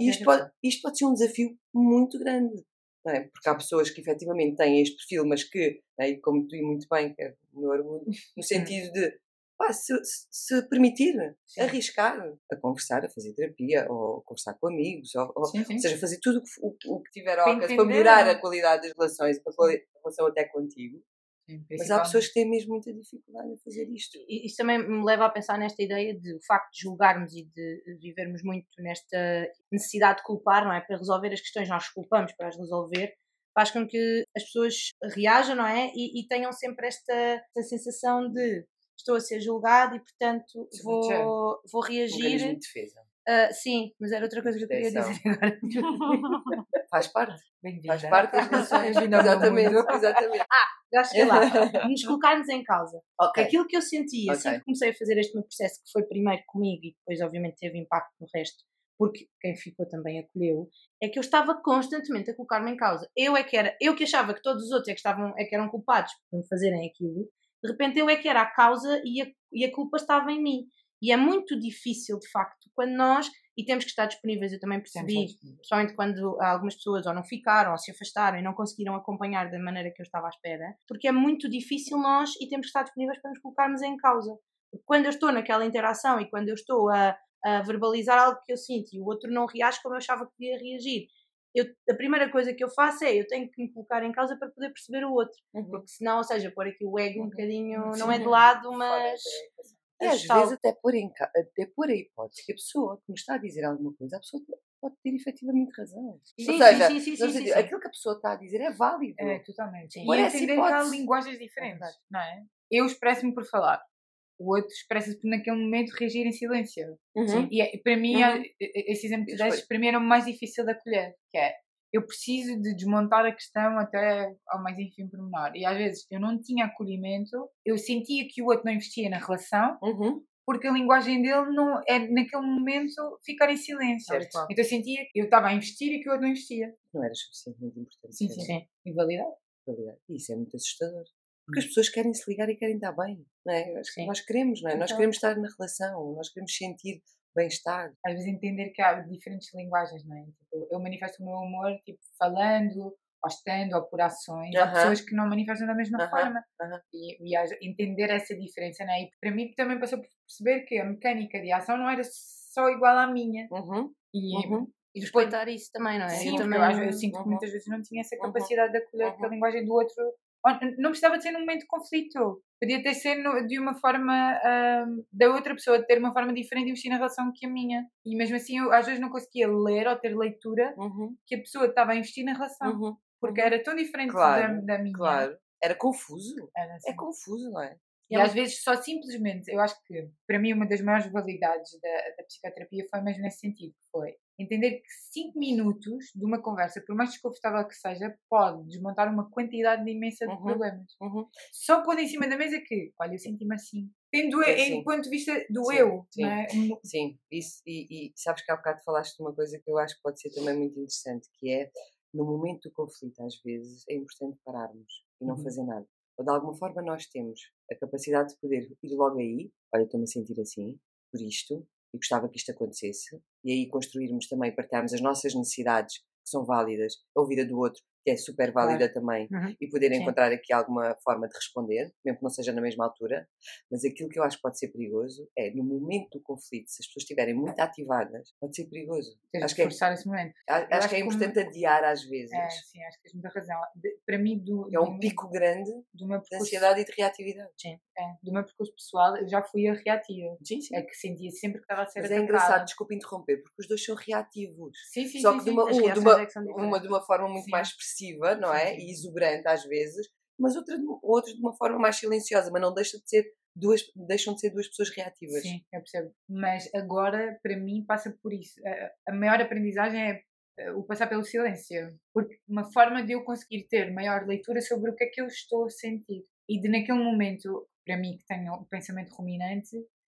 [SPEAKER 3] E isto pode, isto pode ser um desafio muito grande. É? Porque há pessoas que efetivamente têm este perfil, mas que, é? como tu e muito bem, que é o meu orgulho, no sentido de pá, se, se, permitir sim. arriscar a conversar, a fazer terapia, ou conversar com amigos, ou, ou sim, sim. seja, fazer tudo o, o que tiver ao alcance para melhorar a qualidade das relações, para a relação até contigo. Mas há pessoas que têm mesmo muita dificuldade em fazer isto.
[SPEAKER 1] E isso também me leva a pensar nesta ideia de o facto de julgarmos e de vivermos muito nesta necessidade de culpar, não é? Para resolver as questões, nós culpamos para as resolver, faz com que as pessoas reajam, não é? E, e tenham sempre esta, esta sensação de estou a ser julgado e, portanto, vou, vou reagir.
[SPEAKER 3] Um de defesa.
[SPEAKER 1] Uh, sim, mas era outra coisa que eu queria dizer agora. <laughs>
[SPEAKER 3] Faz parte. Faz parte das lições. exatamente, exatamente.
[SPEAKER 1] Ah, já cheguei lá. <laughs> Nos colocarmos em causa. Okay. Aquilo que eu sentia, okay. sempre comecei a fazer este meu processo, que foi primeiro comigo e depois, obviamente, teve impacto no resto, porque quem ficou também acolheu, é que eu estava constantemente a colocar-me em causa. Eu é que era, eu que achava que todos os outros é que, estavam, é que eram culpados por me fazerem aquilo, de repente eu é que era a causa e a, e a culpa estava em mim. E é muito difícil, de facto, quando nós, e temos que estar disponíveis, eu também percebi, principalmente quando algumas pessoas ou não ficaram, ou se afastaram e não conseguiram acompanhar da maneira que eu estava à espera, porque é muito difícil nós e temos que estar disponíveis para nos colocarmos em causa. Porque quando eu estou naquela interação e quando eu estou a, a verbalizar algo que eu sinto e o outro não reage como eu achava que podia reagir, eu, a primeira coisa que eu faço é eu tenho que me colocar em causa para poder perceber o outro. Uhum. Porque senão, ou seja, pôr aqui o ego um uhum. bocadinho, Sim. não é de lado, mas.
[SPEAKER 3] E às vezes até pôr, em, até pôr a hipótese que a pessoa que me está a dizer alguma coisa, a pessoa pode ter efetivamente razão.
[SPEAKER 1] Sim, Ou seja, sim, sim,
[SPEAKER 3] sim,
[SPEAKER 1] sim,
[SPEAKER 3] aquilo que a pessoa está a dizer é válido.
[SPEAKER 2] É, totalmente. Sim. E entender que há linguagens diferentes, não é? Eu expresso-me por falar o outro expressa-se por naquele momento reagir em silêncio. Uhum. E é, para mim, uhum. esse exemplo que tu para mim era o mais difícil de acolher, que é eu preciso de desmontar a questão até ao mais ínfimo pormenor. E às vezes eu não tinha acolhimento, eu sentia que o outro não investia na relação,
[SPEAKER 3] uhum.
[SPEAKER 2] porque a linguagem dele não é naquele momento ficar em silêncio. Então eu sentia que eu estava a investir e que o outro não investia.
[SPEAKER 3] Não era suficientemente importante.
[SPEAKER 2] Sim, sim, sim. E validar.
[SPEAKER 3] Isso é muito assustador. Porque as pessoas querem se ligar e querem estar bem, é? Acho que nós queremos, não é? Então, nós queremos estar na relação, nós queremos sentir bem-estar.
[SPEAKER 2] Às vezes entender que há diferentes linguagens, não é? Tipo, eu manifesto o meu amor tipo, falando, ou estando, ou por ações. Uh -huh. Há pessoas que não manifestam da mesma uh -huh. forma. Uh -huh. E, e, entender essa diferença, não é? E para mim também passou por perceber que a mecânica de ação não era só igual à minha.
[SPEAKER 3] Uhum.
[SPEAKER 2] E,
[SPEAKER 1] uhum. e respeitar isso também, não é?
[SPEAKER 2] Sim, eu, também, eu, eu sinto que muitas vezes não tinha essa capacidade de acolher a linguagem do outro não precisava de ser num momento de conflito. Podia ter sido de uma forma uh, da outra pessoa ter uma forma diferente de investir na relação que a minha. E mesmo assim, eu às vezes não conseguia ler ou ter leitura
[SPEAKER 3] uhum.
[SPEAKER 2] que a pessoa estava a investir na relação. Uhum. Porque uhum. era tão diferente
[SPEAKER 3] claro,
[SPEAKER 2] da, da, minha.
[SPEAKER 3] Claro. Era confuso.
[SPEAKER 2] Era
[SPEAKER 3] assim. É confuso, não é?
[SPEAKER 2] E às vezes só simplesmente, eu acho que para mim uma das maiores validades da, da psicoterapia foi mesmo nesse sentido, foi entender que 5 minutos de uma conversa, por mais desconfortável que seja, pode desmontar uma quantidade imensa de
[SPEAKER 3] uhum,
[SPEAKER 2] problemas.
[SPEAKER 3] Uhum.
[SPEAKER 2] Só pôr em cima da mesa que, olha, eu senti-me assim. Tendo é, em ponto de vista do sim, eu,
[SPEAKER 3] sim,
[SPEAKER 2] não é?
[SPEAKER 3] Sim, isso, e, e sabes que há bocado falaste de uma coisa que eu acho que pode ser também muito interessante, que é, no momento do conflito, às vezes, é importante pararmos e não uhum. fazer nada. Ou de alguma forma nós temos a capacidade de poder ir logo aí, olha, estou-me a sentir assim, por isto, e gostava que isto acontecesse, e aí construirmos também, partilharmos as nossas necessidades, que são válidas, a ouvir a do outro, que é super válida
[SPEAKER 1] Claro.
[SPEAKER 3] também,
[SPEAKER 1] Uhum.
[SPEAKER 3] e poder
[SPEAKER 1] Sim.
[SPEAKER 3] encontrar aqui alguma forma de responder, mesmo que não seja na mesma altura. Mas aquilo que eu acho que pode ser perigoso é, no momento do conflito, se as pessoas estiverem muito ativadas, pode ser perigoso.
[SPEAKER 2] Tens
[SPEAKER 3] Acho
[SPEAKER 2] de
[SPEAKER 3] que é,
[SPEAKER 2] esse momento.
[SPEAKER 3] acho
[SPEAKER 2] acho
[SPEAKER 3] que é
[SPEAKER 2] que como-
[SPEAKER 3] importante adiar às vezes.
[SPEAKER 2] É, sim, acho que tens muita razão. De- para mim, do,
[SPEAKER 3] É um
[SPEAKER 2] do-
[SPEAKER 3] pico grande
[SPEAKER 2] meu
[SPEAKER 3] de
[SPEAKER 2] percurso,
[SPEAKER 3] ansiedade e de reatividade.
[SPEAKER 2] é, do meu percurso pessoal, eu já fui a reativa.
[SPEAKER 3] Sim, sim.
[SPEAKER 2] É que sentia sempre que estava a ser
[SPEAKER 3] Mas é
[SPEAKER 2] atacada.
[SPEAKER 3] engraçado, desculpa interromper, porque os dois são reativos.
[SPEAKER 2] Sim, sim,
[SPEAKER 3] Só
[SPEAKER 2] sim,
[SPEAKER 3] que de
[SPEAKER 2] sim.
[SPEAKER 3] uma, um- de
[SPEAKER 1] reações
[SPEAKER 3] uma,
[SPEAKER 1] é
[SPEAKER 3] uma de uma forma muito
[SPEAKER 2] Sim.
[SPEAKER 3] mais expressiva, não é? E exuberante às vezes, mas outra, de- outros de uma forma mais silenciosa, mas não deixa de ser duas, deixam de ser duas pessoas reativas.
[SPEAKER 2] Sim, eu percebo. Mas agora, para mim, passa por isso. A, a maior aprendizagem é eh, o passar pelo silêncio. Porque uma forma de eu conseguir ter maior leitura sobre o que é que eu estou a sentir. E de naquele momento, para mim que tenho um pensamento ruminante,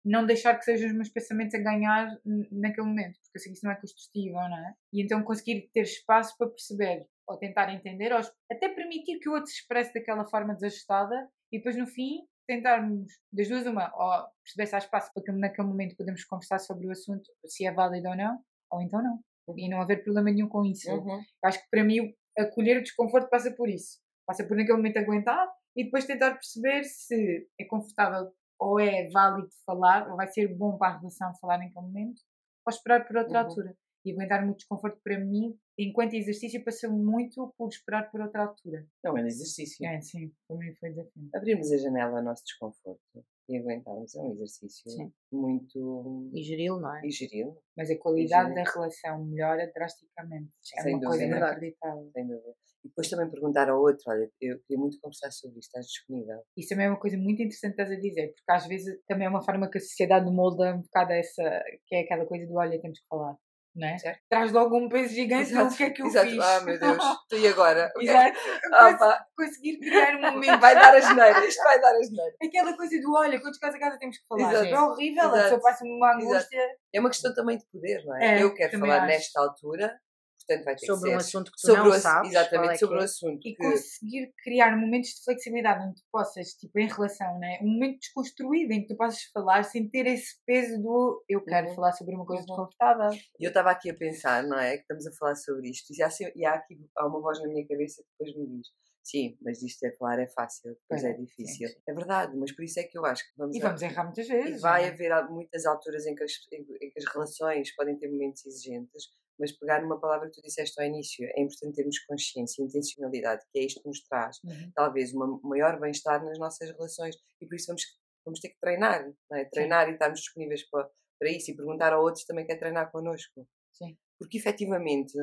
[SPEAKER 2] não deixar que sejam os meus pensamentos a ganhar naquele momento. Porque eu sei que isso não é construtivo, não é? E então conseguir ter espaço para perceber, ou tentar entender, ou até permitir que o outro se expresse daquela forma desajustada e depois no fim tentarmos, das duas uma, ou perceber se há espaço para que naquele momento podemos conversar sobre o assunto, se é válido ou não, ou então não. E não haver problema nenhum com isso.
[SPEAKER 3] Uhum.
[SPEAKER 2] Acho que para mim acolher o desconforto passa por isso. Passa por naquele momento aguentar e depois tentar perceber se é confortável ou é válido falar, ou vai ser bom para a relação falar naquele momento, ou esperar por outra
[SPEAKER 3] Uhum.
[SPEAKER 2] altura. E aguentar muito desconforto para mim, enquanto exercício, passou muito por esperar por outra altura.
[SPEAKER 3] Não é um exercício.
[SPEAKER 2] É, sim, para mim foi desafio.
[SPEAKER 3] Abrirmos a janela ao nosso desconforto e aguentarmos é um exercício
[SPEAKER 1] Sim.
[SPEAKER 3] muito
[SPEAKER 1] E geri-lo, não é?
[SPEAKER 3] geri-lo,
[SPEAKER 2] Mas a qualidade da relação melhora drasticamente. É
[SPEAKER 3] Sem
[SPEAKER 2] uma coisa
[SPEAKER 3] dúvida.
[SPEAKER 2] inacreditável.
[SPEAKER 3] sem dúvida. Depois também perguntar ao outro, olha, eu queria muito conversar sobre isto, estás disponível?
[SPEAKER 2] Isso também é uma coisa muito interessante que estás a dizer, porque às vezes também é uma forma que a sociedade molda um bocado essa, que é aquela coisa do olha, temos que falar, não é?
[SPEAKER 3] Certo.
[SPEAKER 2] Traz logo um peso gigante do que é que eu
[SPEAKER 3] exato.
[SPEAKER 2] fiz.
[SPEAKER 3] Ah, meu Deus, <laughs> e agora? O é
[SPEAKER 2] Exato.
[SPEAKER 3] Ah,
[SPEAKER 2] Conseguir criar um momento.
[SPEAKER 3] vai dar as neiras, isto vai dar as neiras.
[SPEAKER 2] Aquela coisa do olha, quantos casos a casa temos que falar?
[SPEAKER 3] Exato.
[SPEAKER 2] É horrível, a
[SPEAKER 3] Exato.
[SPEAKER 2] pessoa passa uma angústia.
[SPEAKER 3] É uma questão também de poder, não é?
[SPEAKER 2] É,
[SPEAKER 3] eu quero falar
[SPEAKER 2] acho.
[SPEAKER 3] nesta altura, portanto vai ter
[SPEAKER 1] Sobre
[SPEAKER 3] que ser
[SPEAKER 1] um assunto que tu
[SPEAKER 3] sobre
[SPEAKER 1] não
[SPEAKER 3] o
[SPEAKER 1] sabes.
[SPEAKER 3] Exatamente,
[SPEAKER 1] é que
[SPEAKER 3] sobre
[SPEAKER 1] é.
[SPEAKER 3] o assunto.
[SPEAKER 2] E
[SPEAKER 3] que-
[SPEAKER 2] conseguir criar momentos de flexibilidade onde tu possas, tipo, em relação, né? um momento desconstruído em que tu possas falar sem ter esse peso do eu quero
[SPEAKER 3] Uhum.
[SPEAKER 2] falar sobre uma coisa
[SPEAKER 3] Uhum.
[SPEAKER 2] desconfortável.
[SPEAKER 3] E eu estava aqui a pensar, não é? Que estamos a falar sobre isto. E há, e há aqui há uma voz na minha cabeça que depois me diz: sim, mas isto é falar é fácil, depois
[SPEAKER 2] É,
[SPEAKER 3] é difícil.
[SPEAKER 2] sim.
[SPEAKER 3] É verdade, mas por isso é que eu acho que vamos.
[SPEAKER 2] E
[SPEAKER 3] a-
[SPEAKER 2] vamos errar muitas
[SPEAKER 3] e
[SPEAKER 2] vezes.
[SPEAKER 3] vai
[SPEAKER 2] não é?
[SPEAKER 3] haver muitas alturas em que, as, em, em que as relações podem ter momentos exigentes, mas pegar numa palavra que tu disseste ao início, é importante termos consciência e intencionalidade, que é isto que nos traz
[SPEAKER 2] Uhum.
[SPEAKER 3] talvez um maior bem-estar nas nossas relações e por isso vamos, vamos ter que treinar, é? treinar e estarmos disponíveis para, para isso e perguntar a outros também quer treinar connosco.
[SPEAKER 2] Sim.
[SPEAKER 3] Porque efetivamente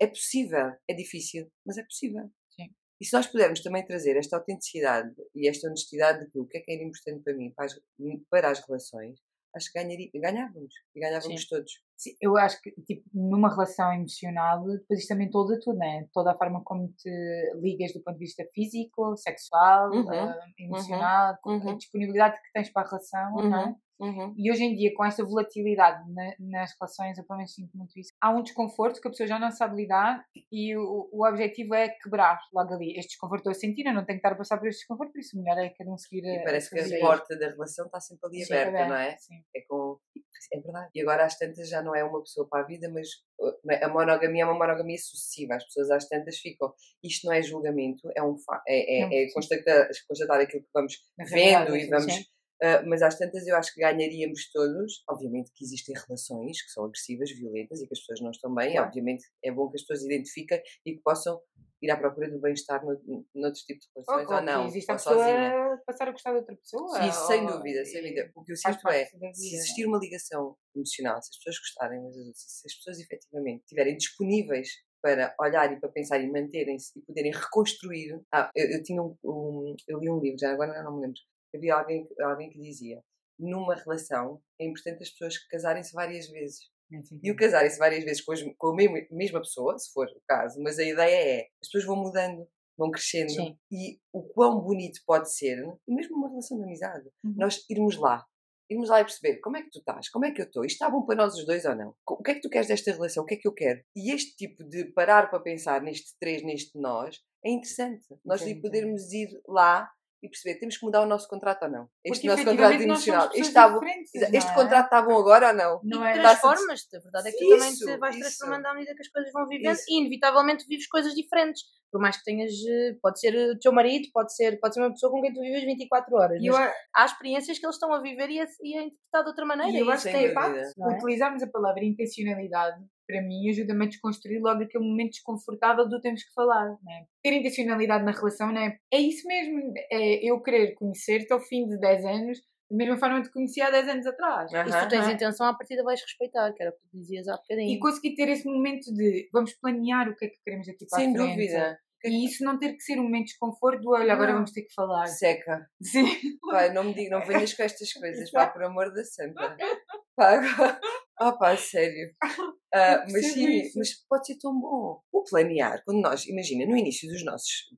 [SPEAKER 3] é possível, é difícil, mas é possível.
[SPEAKER 2] Sim.
[SPEAKER 3] E se nós pudermos também trazer esta autenticidade e esta honestidade de que o que é que era importante para mim, para as, para as relações, acho que ganharia, ganhávamos e ganhávamos todos.
[SPEAKER 2] Sim, eu acho que, tipo, numa relação emocional, depois isto também toda tudo, né? Toda a forma como te ligas do ponto de vista físico, sexual,
[SPEAKER 3] Uhum,
[SPEAKER 2] ah, emocional, com a
[SPEAKER 3] uhum.
[SPEAKER 2] disponibilidade que tens para a relação, não é?
[SPEAKER 3] Uhum.
[SPEAKER 2] E hoje em dia, com esta volatilidade na- nas relações, eu pelo menos sinto muito isso, há um desconforto que a pessoa já não sabe lidar e o, o objetivo é quebrar logo ali. Este desconforto estou a sentir, eu não tenho que estar a passar por este desconforto, por isso o melhor é cada um seguir
[SPEAKER 3] E
[SPEAKER 2] a-
[SPEAKER 3] parece que
[SPEAKER 2] a sua
[SPEAKER 3] a porta da relação está sempre ali
[SPEAKER 2] Sim,
[SPEAKER 3] aberta,
[SPEAKER 2] aberta,
[SPEAKER 3] não é?
[SPEAKER 2] Sim.
[SPEAKER 3] é com é verdade. E agora às tantas já não é uma pessoa para a vida, mas é? a monogamia é uma monogamia sucessiva. As pessoas às tantas ficam. Isto não é julgamento, é um é, é, é
[SPEAKER 2] sim.
[SPEAKER 3] constatar, constatar aquilo que vamos
[SPEAKER 2] Na
[SPEAKER 3] vendo
[SPEAKER 2] realidade,
[SPEAKER 3] e vamos. Uh, mas às tantas eu acho que ganharíamos todos. Obviamente que existem relações que são agressivas, violentas e que as pessoas não estão bem.
[SPEAKER 2] Claro.
[SPEAKER 3] Obviamente é bom que as pessoas identifiquem e que possam ir à procura do bem-estar no, noutros tipos de
[SPEAKER 2] Ou,
[SPEAKER 3] relações
[SPEAKER 2] ou
[SPEAKER 3] ou, não.
[SPEAKER 2] que existe a
[SPEAKER 3] ou
[SPEAKER 2] pessoa
[SPEAKER 3] sozinha.
[SPEAKER 2] passar a gostar de outra pessoa.
[SPEAKER 3] Sim, sem
[SPEAKER 2] ou-
[SPEAKER 3] dúvida, sem dúvida. O que eu sinto é, se existir uma ligação emocional, se as pessoas gostarem umas das outras, se as pessoas efetivamente estiverem disponíveis para olhar e para pensar e manterem-se e poderem reconstruir. Ah, eu, eu tinha um, um- eu li um livro, já agora não me lembro. Havia alguém, alguém que dizia: numa relação é importante as pessoas casarem-se várias vezes. E o casarem-se várias vezes com, as- com a mesma, mesma pessoa, se for o caso, mas a ideia é as pessoas vão mudando, vão crescendo.
[SPEAKER 1] Sim.
[SPEAKER 3] E o quão bonito pode ser, mesmo uma relação de amizade,
[SPEAKER 2] Uhum.
[SPEAKER 3] nós irmos lá. Irmos lá e perceber como é que tu estás, como é que eu estou, isto está bom para nós os dois ou não? O que é que tu queres desta relação, o que é que eu quero? E este tipo de parar para pensar neste três, neste nós, é interessante. Nós
[SPEAKER 2] sim.
[SPEAKER 3] podermos ir lá e perceber, temos que mudar o nosso contrato ou não? Este
[SPEAKER 2] Porque,
[SPEAKER 3] nosso contrato emocional. Este, está este
[SPEAKER 2] é?
[SPEAKER 3] contrato está bom agora ou não?
[SPEAKER 2] Não
[SPEAKER 1] e
[SPEAKER 2] é?
[SPEAKER 1] transformas-te, a verdade é que tu também
[SPEAKER 3] Isso,
[SPEAKER 1] te vais
[SPEAKER 3] isso.
[SPEAKER 1] transformando à medida que as coisas vão vivendo
[SPEAKER 3] Isso.
[SPEAKER 1] e inevitavelmente vives coisas diferentes. Por mais que tenhas, eh, pode ser o teu marido, pode ser, pode ser uma pessoa com quem tu vives 24 horas.
[SPEAKER 2] E eu,
[SPEAKER 1] há experiências que eles estão a viver e a, e a interpretar de outra maneira.
[SPEAKER 2] e eu acho
[SPEAKER 1] isso
[SPEAKER 2] que
[SPEAKER 1] tem
[SPEAKER 2] é
[SPEAKER 1] impacto. é?
[SPEAKER 2] utilizarmos a palavra intencionalidade, para mim, ajuda-me a desconstruir logo aquele momento desconfortável do temos que falar. Né? Ter intencionalidade na relação né? é isso mesmo. É eu querer conhecer-te ao fim de 10 anos da mesma forma que te conhecia há 10 anos atrás.
[SPEAKER 1] E se tu tens
[SPEAKER 2] é?
[SPEAKER 1] intenção, à partida vais respeitar, que era o que tu dizias há bocadinho.
[SPEAKER 2] E conseguir ter esse momento de vamos planear o que é que queremos daqui para
[SPEAKER 3] Sem
[SPEAKER 2] a frente.
[SPEAKER 3] dúvida.
[SPEAKER 2] E isso não ter que ser um momento de desconforto do olha, agora
[SPEAKER 1] Não.
[SPEAKER 2] vamos ter que falar.
[SPEAKER 3] Seca.
[SPEAKER 2] Sim.
[SPEAKER 3] Pai, não me diga, não venhas com estas <laughs> coisas, pá, por amor da santa. Pá, agora- <laughs> ah, pá, sério. Ah, mas sim, mas pode ser tão bom. O planear, quando nós, imagina, no início dos nossos,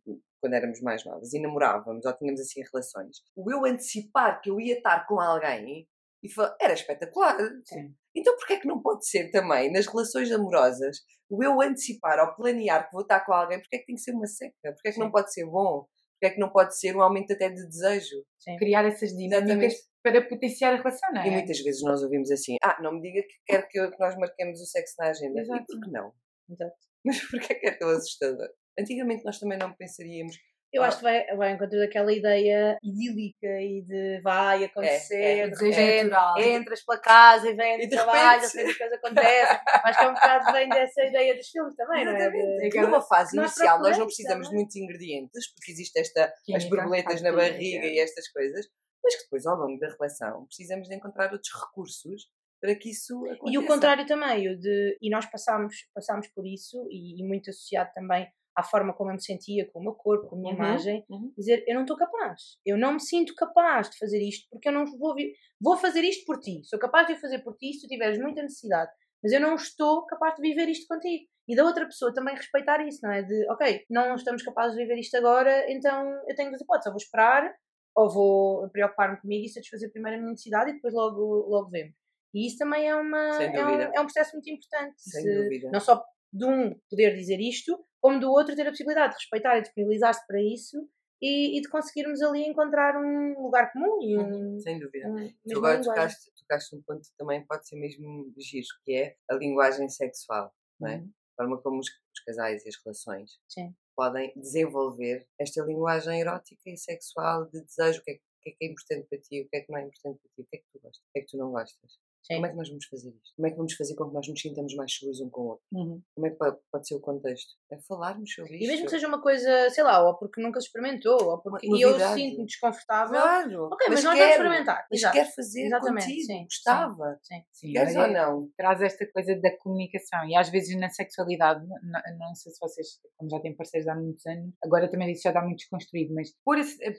[SPEAKER 3] quando éramos mais novas e namorávamos ou tínhamos assim relações, o eu antecipar que eu ia estar com alguém e era espetacular.
[SPEAKER 2] Sim.
[SPEAKER 3] Então porquê é que não pode ser também nas relações amorosas o eu antecipar ou planear que vou estar com alguém, porque é que tem que ser uma seca? Porque é que não
[SPEAKER 2] Sim.
[SPEAKER 3] pode ser bom? Porque é que não pode ser um aumento até de desejo?
[SPEAKER 2] Criar essas dinâmicas
[SPEAKER 3] Exatamente.
[SPEAKER 2] Para potenciar a relação, não é?
[SPEAKER 3] E muitas vezes nós ouvimos assim: ah, não me diga que quer que, eu- que nós marquemos o sexo na agenda.
[SPEAKER 2] Exato.
[SPEAKER 3] E por que não?
[SPEAKER 1] Exato. <laughs>
[SPEAKER 3] Mas porquê é que é tão assustador? Antigamente nós também não pensaríamos.
[SPEAKER 1] Eu
[SPEAKER 3] Ah.
[SPEAKER 1] acho que vai, vai ao encontro daquela ideia idílica e de vai acontecer,
[SPEAKER 3] é,
[SPEAKER 1] de
[SPEAKER 2] Desejo
[SPEAKER 1] repente,
[SPEAKER 2] natural.
[SPEAKER 1] entras pela casa e vem do
[SPEAKER 3] de
[SPEAKER 1] trabalho,
[SPEAKER 3] repente-
[SPEAKER 1] as coisas acontecem. Acho que é um bocado vem dessa ideia dos filmes também, não é?
[SPEAKER 3] Exatamente.
[SPEAKER 1] De-
[SPEAKER 3] numa fase
[SPEAKER 1] nós
[SPEAKER 3] inicial nós não precisamos de muitos ingredientes, porque existe esta, as borboletas na barriga e estas coisas, mas que depois ao longo da relação precisamos de encontrar outros recursos para que isso aconteça.
[SPEAKER 1] E o contrário também, o de, e nós passámos, passámos por isso, e, e muito associado também à forma como eu me sentia, com o meu corpo, com a minha
[SPEAKER 3] Uhum,
[SPEAKER 1] imagem,
[SPEAKER 3] uhum.
[SPEAKER 1] dizer eu não estou capaz, eu não me sinto capaz de fazer isto, porque eu não vou, vou fazer isto por ti, sou capaz de fazer por ti se tu tiveres muita necessidade, mas eu não estou capaz de viver isto contigo. E da outra pessoa também respeitar isso, não é? De, ok, não estamos capazes de viver isto agora, então eu tenho duas hipóteses, ou vou esperar, ou vou preocupar-me comigo e satisfazer primeiro a minha necessidade e depois logo, logo vemos. E isso também é, uma, é, um, é um processo muito importante.
[SPEAKER 3] Sem
[SPEAKER 1] Se-
[SPEAKER 3] dúvida.
[SPEAKER 1] Não só de um poder dizer isto, como do outro ter a possibilidade de respeitar e disponibilizar-se para isso e, e de conseguirmos ali encontrar um lugar comum e um.
[SPEAKER 3] Sem dúvida.
[SPEAKER 1] um
[SPEAKER 3] Tu agora
[SPEAKER 1] linguagem.
[SPEAKER 3] tocaste, tocaste um ponto que também pode ser mesmo giro, que é a linguagem sexual, não é?
[SPEAKER 1] Uhum.
[SPEAKER 3] A forma como os, os casais e as relações
[SPEAKER 1] Sim.
[SPEAKER 3] Podem desenvolver esta linguagem erótica e sexual de desejo, o que, é, que- é é importante para ti, o que é que não é importante para ti, o que é que tu gostas, o que é que tu não gostas.
[SPEAKER 1] Sim.
[SPEAKER 3] Como é que nós vamos fazer isto? Como é que vamos fazer com que nós nos sintamos mais seguros um com o outro?
[SPEAKER 2] Uhum.
[SPEAKER 3] Como é que pode, pode ser o contexto? É falarmos sobre isto.
[SPEAKER 1] E mesmo que seja uma coisa, sei lá, ou porque nunca se experimentou, ou porque e eu sinto-me desconfortável.
[SPEAKER 3] Claro!
[SPEAKER 1] Ok, mas, nós
[SPEAKER 3] quero,
[SPEAKER 1] vamos experimentar.
[SPEAKER 3] Mas
[SPEAKER 1] Exato.
[SPEAKER 3] quer fazer
[SPEAKER 1] Exatamente,
[SPEAKER 3] contigo,
[SPEAKER 1] sim,
[SPEAKER 3] gostava.
[SPEAKER 1] Sim.
[SPEAKER 2] Sim,
[SPEAKER 3] Queres
[SPEAKER 2] olha,
[SPEAKER 3] ou não?
[SPEAKER 2] traz esta coisa da comunicação e às vezes na sexualidade, não, não sei se vocês, como já têm parceiros há muitos anos, agora também isso já está muito desconstruído, mas pôr esse- eh,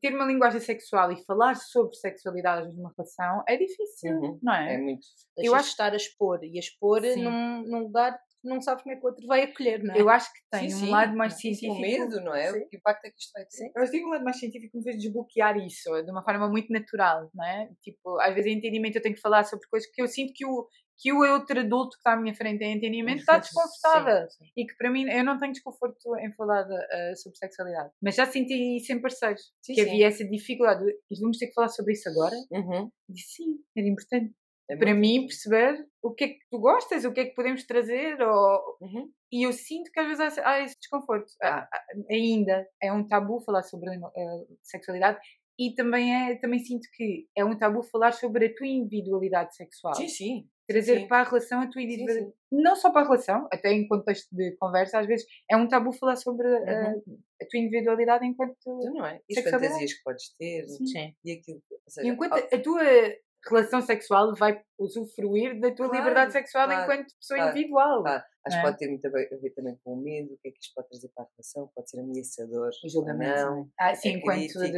[SPEAKER 2] ter uma linguagem sexual e falar sobre sexualidade numa relação é difícil,
[SPEAKER 3] Uhum.
[SPEAKER 2] não
[SPEAKER 3] É
[SPEAKER 2] é?
[SPEAKER 3] muito.
[SPEAKER 1] Deixa
[SPEAKER 2] Eu acho-
[SPEAKER 1] estar a expor e a expor num, num lugar que não sabes como é que o outro vai acolher, não é?
[SPEAKER 2] Eu acho que tem
[SPEAKER 3] Sim,
[SPEAKER 2] um
[SPEAKER 3] sim.
[SPEAKER 2] lado mais
[SPEAKER 3] Com
[SPEAKER 2] científico.
[SPEAKER 3] medo, não é?
[SPEAKER 1] Sim.
[SPEAKER 3] Que impacto é que isto vai ter?
[SPEAKER 1] Sim.
[SPEAKER 2] Eu acho que tem um lado mais científico que me fez desbloquear isso de uma forma muito natural, não é? Tipo, às vezes em entendimento eu tenho que falar sobre coisas que eu sinto que o, que o outro adulto que está à minha frente em entendimento está desconfortável.
[SPEAKER 1] Sim, sim.
[SPEAKER 2] E que para mim, eu não tenho desconforto em falar eh, sobre sexualidade. Mas já senti isso em parceiros.
[SPEAKER 3] Sim,
[SPEAKER 2] que
[SPEAKER 3] sim.
[SPEAKER 2] havia essa dificuldade. de, "E vamos ter que falar sobre isso agora?
[SPEAKER 3] Uhum.
[SPEAKER 2] E disse, sim, era importante.
[SPEAKER 3] É
[SPEAKER 2] para mim, perceber o que é que tu gostas, o que é que podemos trazer. Ou...
[SPEAKER 3] Uhum.
[SPEAKER 2] E eu sinto que às vezes há, há esse desconforto.
[SPEAKER 3] Ah.
[SPEAKER 2] Ah, Ainda é um tabu falar sobre eh, sexualidade. E também, é, também sinto que é um tabu falar sobre a tua individualidade sexual
[SPEAKER 3] Sim, sim.
[SPEAKER 2] trazer
[SPEAKER 3] sim.
[SPEAKER 2] para a relação a tua
[SPEAKER 3] Sim,
[SPEAKER 2] individualidade. Não só para a relação, até em contexto de conversa, às vezes é um tabu falar sobre uh, a tua individualidade enquanto.
[SPEAKER 3] Então, não é? E as fantasias que podes ter
[SPEAKER 1] Sim.
[SPEAKER 3] e aquilo. Seja,
[SPEAKER 2] enquanto
[SPEAKER 3] oh,
[SPEAKER 2] a tua relação sexual vai usufruir da tua
[SPEAKER 3] Claro,
[SPEAKER 2] liberdade sexual
[SPEAKER 3] claro,
[SPEAKER 2] enquanto pessoa
[SPEAKER 3] claro,
[SPEAKER 2] individual.
[SPEAKER 3] Acho que
[SPEAKER 2] é?
[SPEAKER 3] pode ter muito a ver a ver também com o medo, o que é que isto pode trazer para a relação, pode ser ameaçador.
[SPEAKER 2] O julgamento.
[SPEAKER 3] Não.
[SPEAKER 2] não é? Ah, sim, enquanto de.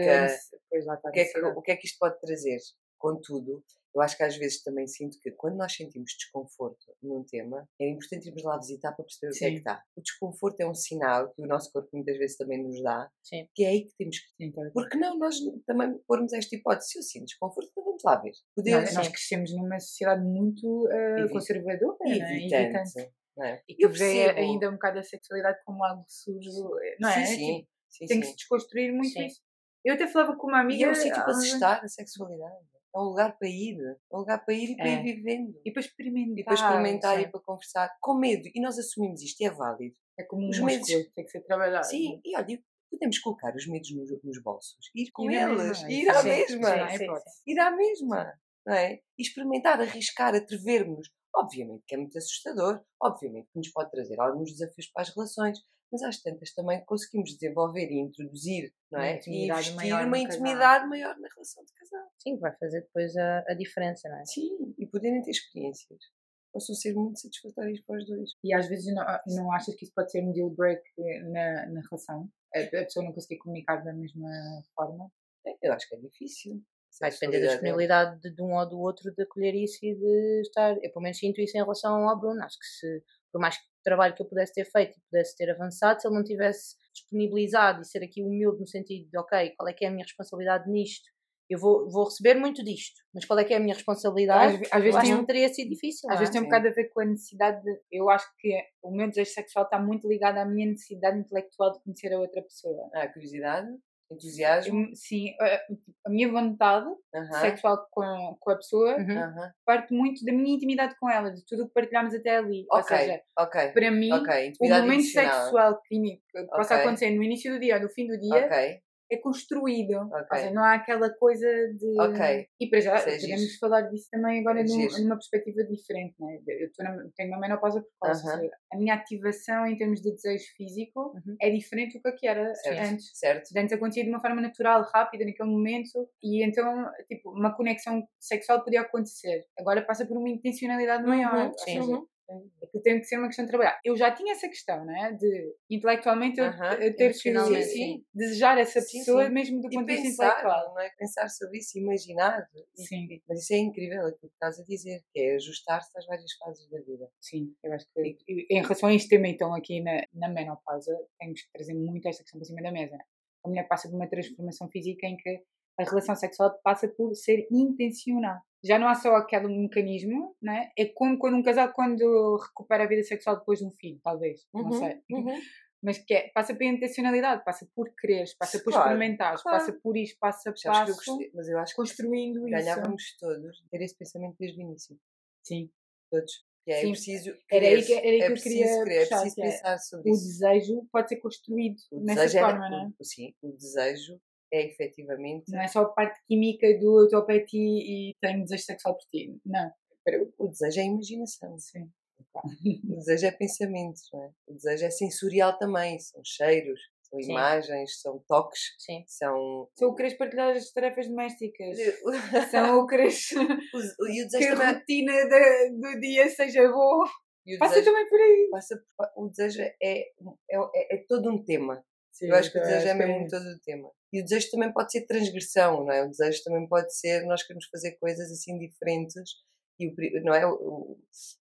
[SPEAKER 2] Pois lá está.
[SPEAKER 3] O que, é que, o que é que isto pode trazer? Contudo, eu acho que às vezes também sinto que quando nós sentimos desconforto num tema, é importante irmos lá visitar para perceber o que é que
[SPEAKER 2] Sim.
[SPEAKER 3] está. O desconforto é um sinal que o nosso corpo muitas vezes também nos dá,
[SPEAKER 1] Sim.
[SPEAKER 3] que é aí que temos que.
[SPEAKER 2] Sim, tá.
[SPEAKER 3] Porque não, nós também pormos esta hipótese. Se eu sinto desconforto, então vamos lá ver. Poder
[SPEAKER 2] Nós, nós crescemos numa sociedade muito uh, conservadora, não é?
[SPEAKER 3] evitante. é?
[SPEAKER 2] E que
[SPEAKER 3] Eu
[SPEAKER 2] vê ainda um bocado a sexualidade como algo sujo, não é?
[SPEAKER 3] Sim,
[SPEAKER 2] Tipo,
[SPEAKER 3] sim. sim,
[SPEAKER 2] tem que
[SPEAKER 3] sim.
[SPEAKER 2] se desconstruir muito
[SPEAKER 1] Sim.
[SPEAKER 2] isso. Eu até falava com uma amiga.
[SPEAKER 3] E é um sítio para se estar, a sexualidade. É um lugar para ir. É um lugar para ir e para
[SPEAKER 2] É.
[SPEAKER 3] ir vivendo.
[SPEAKER 2] E para experimentar.
[SPEAKER 3] E para experimentar
[SPEAKER 2] sim.
[SPEAKER 3] e para conversar. Com medo. E nós assumimos isto e é válido.
[SPEAKER 2] É como um
[SPEAKER 3] Os
[SPEAKER 2] músculo,
[SPEAKER 3] medos-
[SPEAKER 2] tem que ser trabalhado.
[SPEAKER 3] Sim, e olha, podemos colocar os medos nos, nos bolsos. Ir com
[SPEAKER 2] Ir
[SPEAKER 3] eles.
[SPEAKER 2] mesma,
[SPEAKER 3] ir à
[SPEAKER 2] sim,
[SPEAKER 3] mesma.
[SPEAKER 2] sim,
[SPEAKER 1] sim,
[SPEAKER 2] hipótese.
[SPEAKER 3] Ir à mesma. Não é? E experimentar, arriscar, atrever-nos. Obviamente que é muito assustador. Obviamente que nos pode trazer alguns desafios para as relações. Mas às tantas também conseguimos desenvolver e introduzir, não
[SPEAKER 2] Uma
[SPEAKER 3] é? E investir uma
[SPEAKER 2] casal.
[SPEAKER 3] intimidade maior na relação de casal.
[SPEAKER 1] Sim, vai fazer depois a, a diferença, não é?
[SPEAKER 3] Sim, e poderem ter experiências. Possam ser muito satisfatórias para os dois.
[SPEAKER 2] E às vezes não, não achas que isso pode ser um deal break na, na relação? A, a pessoa não conseguir comunicar da mesma forma?
[SPEAKER 3] Eu acho que é difícil.
[SPEAKER 1] Vai depender da disponibilidade de, de um ou do outro de acolher isso e de estar. Eu, pelo menos, sinto isso em relação ao Bruno. Acho que se, por mais que o trabalho que eu pudesse ter feito e pudesse ter avançado, se ele não tivesse disponibilizado e ser aqui humilde no sentido de, ok, qual é que é a minha responsabilidade nisto? Eu vou, vou receber muito disto, mas qual é que é a minha responsabilidade?
[SPEAKER 2] Às às vezes
[SPEAKER 1] acho
[SPEAKER 2] tem
[SPEAKER 1] que teria sido difícil.
[SPEAKER 2] Às vezes
[SPEAKER 1] é?
[SPEAKER 2] tem um bocado a ver com a necessidade de. Eu acho que o meu desejo sexual está muito ligado à minha necessidade intelectual de conhecer a outra pessoa.
[SPEAKER 3] Ah, curiosidade, entusiasmo.
[SPEAKER 2] Sim, a, a minha vontade sexual com, com a pessoa
[SPEAKER 1] Uhum.
[SPEAKER 2] parte muito da minha intimidade com ela, de tudo o que partilhámos até ali. Ou
[SPEAKER 3] Ok,
[SPEAKER 2] seja,
[SPEAKER 3] ok.
[SPEAKER 2] para mim,
[SPEAKER 3] Ok,
[SPEAKER 2] o momento
[SPEAKER 3] emocional.
[SPEAKER 2] sexual que, que possa acontecer no início do dia ou no fim do dia é construído.
[SPEAKER 3] Ok.
[SPEAKER 2] Ou seja, não há aquela coisa de.
[SPEAKER 3] Ok.
[SPEAKER 2] E para já,
[SPEAKER 3] é
[SPEAKER 2] podemos
[SPEAKER 3] giro.
[SPEAKER 2] falar disso também agora
[SPEAKER 3] É
[SPEAKER 2] num- numa perspectiva diferente. Né? Eu na, tenho uma menopausa precoce.
[SPEAKER 3] Aham.
[SPEAKER 2] seja, A minha ativação em termos de desejo físico
[SPEAKER 1] Uhum.
[SPEAKER 2] é diferente do que que era
[SPEAKER 3] certo.
[SPEAKER 2] antes.
[SPEAKER 3] Certo.
[SPEAKER 2] Antes acontecia de uma forma natural, rápida, naquele momento, e então, tipo, uma conexão sexual podia acontecer. Agora passa por uma intencionalidade maior.
[SPEAKER 3] Uhum,
[SPEAKER 2] ou
[SPEAKER 3] sim.
[SPEAKER 2] Seja, Aquilo tem que ser uma questão de trabalhar. Eu já tinha essa questão, né? De intelectualmente eu,
[SPEAKER 3] Aham,
[SPEAKER 2] eu ter que sim,
[SPEAKER 3] sim.
[SPEAKER 2] desejar essa
[SPEAKER 3] Sim,
[SPEAKER 2] pessoa
[SPEAKER 3] sim.
[SPEAKER 2] mesmo do ponto de vista intelectual.
[SPEAKER 3] não é? Pensar sobre isso, imaginar. E-
[SPEAKER 2] Sim,
[SPEAKER 3] Mas isso é incrível, aquilo que estás a dizer, que é ajustar-se às várias fases da vida.
[SPEAKER 2] sim. Eu acho que e- em relação a este tema, então, aqui na, na menopausa, temos que trazer muito esta questão para cima da mesa. A mulher passa por uma transformação física em que a relação sexual passa por ser intencional. Já não há só aquele mecanismo, né? É como quando um casal quando recupera a vida sexual depois de um filho, talvez. não
[SPEAKER 3] Uhum,
[SPEAKER 2] sei.
[SPEAKER 3] uhum.
[SPEAKER 2] Mas que é, passa pela intencionalidade, passa por quereres, passa por
[SPEAKER 3] Claro,
[SPEAKER 2] experimentares,
[SPEAKER 3] claro.
[SPEAKER 2] passa por isto, passa
[SPEAKER 3] que eu
[SPEAKER 2] passo,
[SPEAKER 3] gostei, mas eu acho que
[SPEAKER 2] construindo isso.
[SPEAKER 3] ganhávamos todos ter esse pensamento desde o início.
[SPEAKER 2] Sim.
[SPEAKER 3] Todos. Que é
[SPEAKER 2] Sim.
[SPEAKER 3] preciso
[SPEAKER 2] Era aí
[SPEAKER 3] querer,
[SPEAKER 2] que- era aí que
[SPEAKER 3] é
[SPEAKER 2] eu
[SPEAKER 3] preciso
[SPEAKER 2] queria
[SPEAKER 3] querer, é preciso
[SPEAKER 2] que é
[SPEAKER 3] pensar sobre
[SPEAKER 2] O
[SPEAKER 3] isso.
[SPEAKER 2] desejo pode ser construído
[SPEAKER 3] O
[SPEAKER 2] nessa
[SPEAKER 3] é-
[SPEAKER 2] forma, não é?
[SPEAKER 3] o- Sim, o desejo é efetivamente.
[SPEAKER 2] Não é só a parte química do eu estou ao pé de ti e tenho desejo sexual por ti. Não.
[SPEAKER 3] O desejo é imaginação.
[SPEAKER 2] Sim.
[SPEAKER 3] O desejo é pensamento, é? O desejo é sensorial também. São cheiros, são
[SPEAKER 1] Sim.
[SPEAKER 3] imagens, são toques,
[SPEAKER 1] Sim.
[SPEAKER 3] são.
[SPEAKER 2] São o querer partilhar as tarefas domésticas. <laughs> São o querer <laughs>
[SPEAKER 3] e
[SPEAKER 2] que a
[SPEAKER 3] também.
[SPEAKER 2] rotina da- do dia seja boa. Passa
[SPEAKER 3] desejo-
[SPEAKER 2] também por aí.
[SPEAKER 3] passa o desejo é, é, é, é todo um tema.
[SPEAKER 2] Sim,
[SPEAKER 3] Eu acho que o desejo é
[SPEAKER 2] que
[SPEAKER 3] mesmo todo o tema. E o desejo também pode ser transgressão, não é? O desejo também pode ser nós queremos fazer coisas assim diferentes e o, não é? O, o-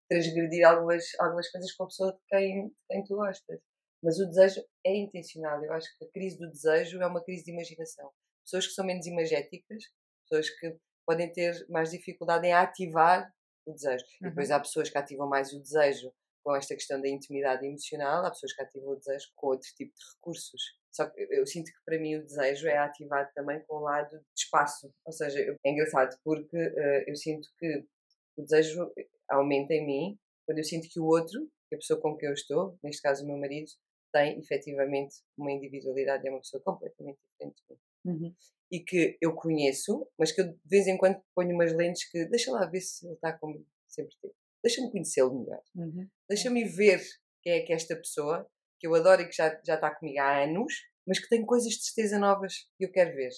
[SPEAKER 3] transgredir algumas, algumas coisas com a pessoa de quem, quem tu gostas. Mas o desejo é intencional. Eu acho que a crise do desejo é uma crise de imaginação. Pessoas que são menos imagéticas, pessoas que podem ter mais dificuldade em ativar o desejo. E depois há pessoas que ativam mais o desejo com esta questão da intimidade emocional, há pessoas que ativam o desejo com outro tipo de recursos. Só que eu, sinto que para mim o desejo é ativado também com o lado de espaço. Ou seja, é engraçado porque eh, eu sinto que o desejo aumenta em mim quando eu sinto que o outro, que a pessoa com quem eu estou, neste caso o meu marido, tem efetivamente uma individualidade, é uma pessoa completamente diferente de mim
[SPEAKER 2] Uhum.
[SPEAKER 3] e que eu conheço, mas que eu de vez em quando ponho umas lentes que deixa lá ver se ele está como sempre teve. Deixa-me conhecê-lo melhor.
[SPEAKER 2] Uhum.
[SPEAKER 3] Deixa-me ver quem é que é esta pessoa, que eu adoro e que já, já está comigo há anos, mas que tem coisas de certeza novas que eu quero ver.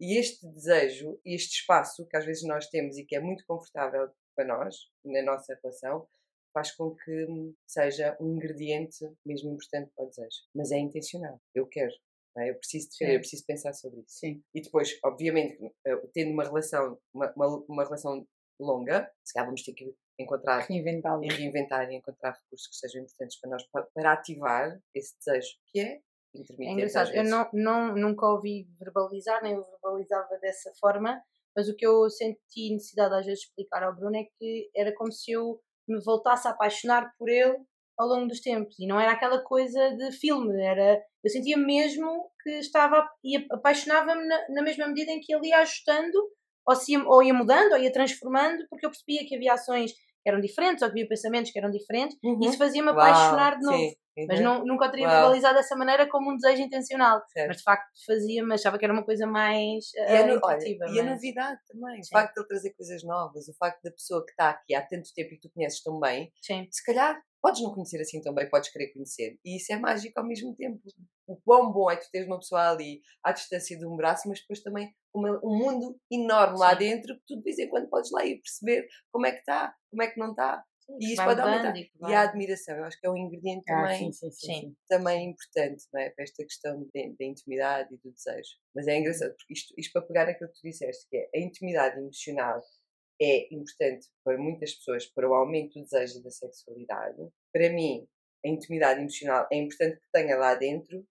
[SPEAKER 3] E este desejo, e este espaço que às vezes nós temos e que é muito confortável para nós, na nossa relação, faz com que hum, seja um ingrediente mesmo importante para o desejo. Mas é intencional. Eu quero. é? Eu preciso de eu preciso pensar sobre isso.
[SPEAKER 2] Sim.
[SPEAKER 3] E depois, obviamente, eh, tendo uma relação, uma, uma, uma relação longa, se calhar vamos ter que encontrar
[SPEAKER 2] Reinventá-lo.
[SPEAKER 3] e reinventar e encontrar recursos que sejam importantes para nós pa- para ativar esse desejo que é
[SPEAKER 1] É
[SPEAKER 3] intermitente.
[SPEAKER 1] engraçado,
[SPEAKER 3] às
[SPEAKER 1] eu não, não, nunca ouvi verbalizar, nem eu verbalizava dessa forma, mas o que eu senti necessidade às vezes de explicar ao Bruno é que era como se eu me voltasse a apaixonar por ele ao longo dos tempos. E não era aquela coisa de filme, era. Eu sentia mesmo que estava. e apaixonava-me na, na, mesma medida em que ele ia ajustando, ou, se ia, ou ia mudando, ou ia transformando, porque eu percebia que havia ações eram diferentes, ou que havia pensamentos que eram diferentes, uhum. e isso fazia-me apaixonar de novo. Sim. Mas não, nunca o teria Uau. verbalizado dessa maneira como um desejo intencional. Certo. Mas de facto fazia, mas achava que era uma coisa mais e, a,
[SPEAKER 3] eh, olha, e a é? novidade também. Sim. O facto de ele trazer coisas novas, o facto da pessoa que está aqui há tanto tempo e que tu conheces tão bem, Sim. se calhar podes não conhecer assim tão bem, podes querer conhecer. E isso é mágico ao mesmo tempo. O quão bom é tu teres uma pessoa ali à distância de um braço, mas depois também uma, um mundo enorme Sim. lá dentro que tu de vez em quando podes lá ir perceber como é que está, como é que não está. E isso pode aumentar. E, e a admiração, eu acho que é um ingrediente ah, também, sim, sim, sim, também importante não é? para esta questão da intimidade e do desejo. Mas é engraçado, porque isto, isto para pegar aquilo que tu disseste, que é a intimidade emocional é importante para muitas pessoas para o aumento do desejo e da sexualidade. Para mim, a intimidade emocional é importante que tenha lá dentro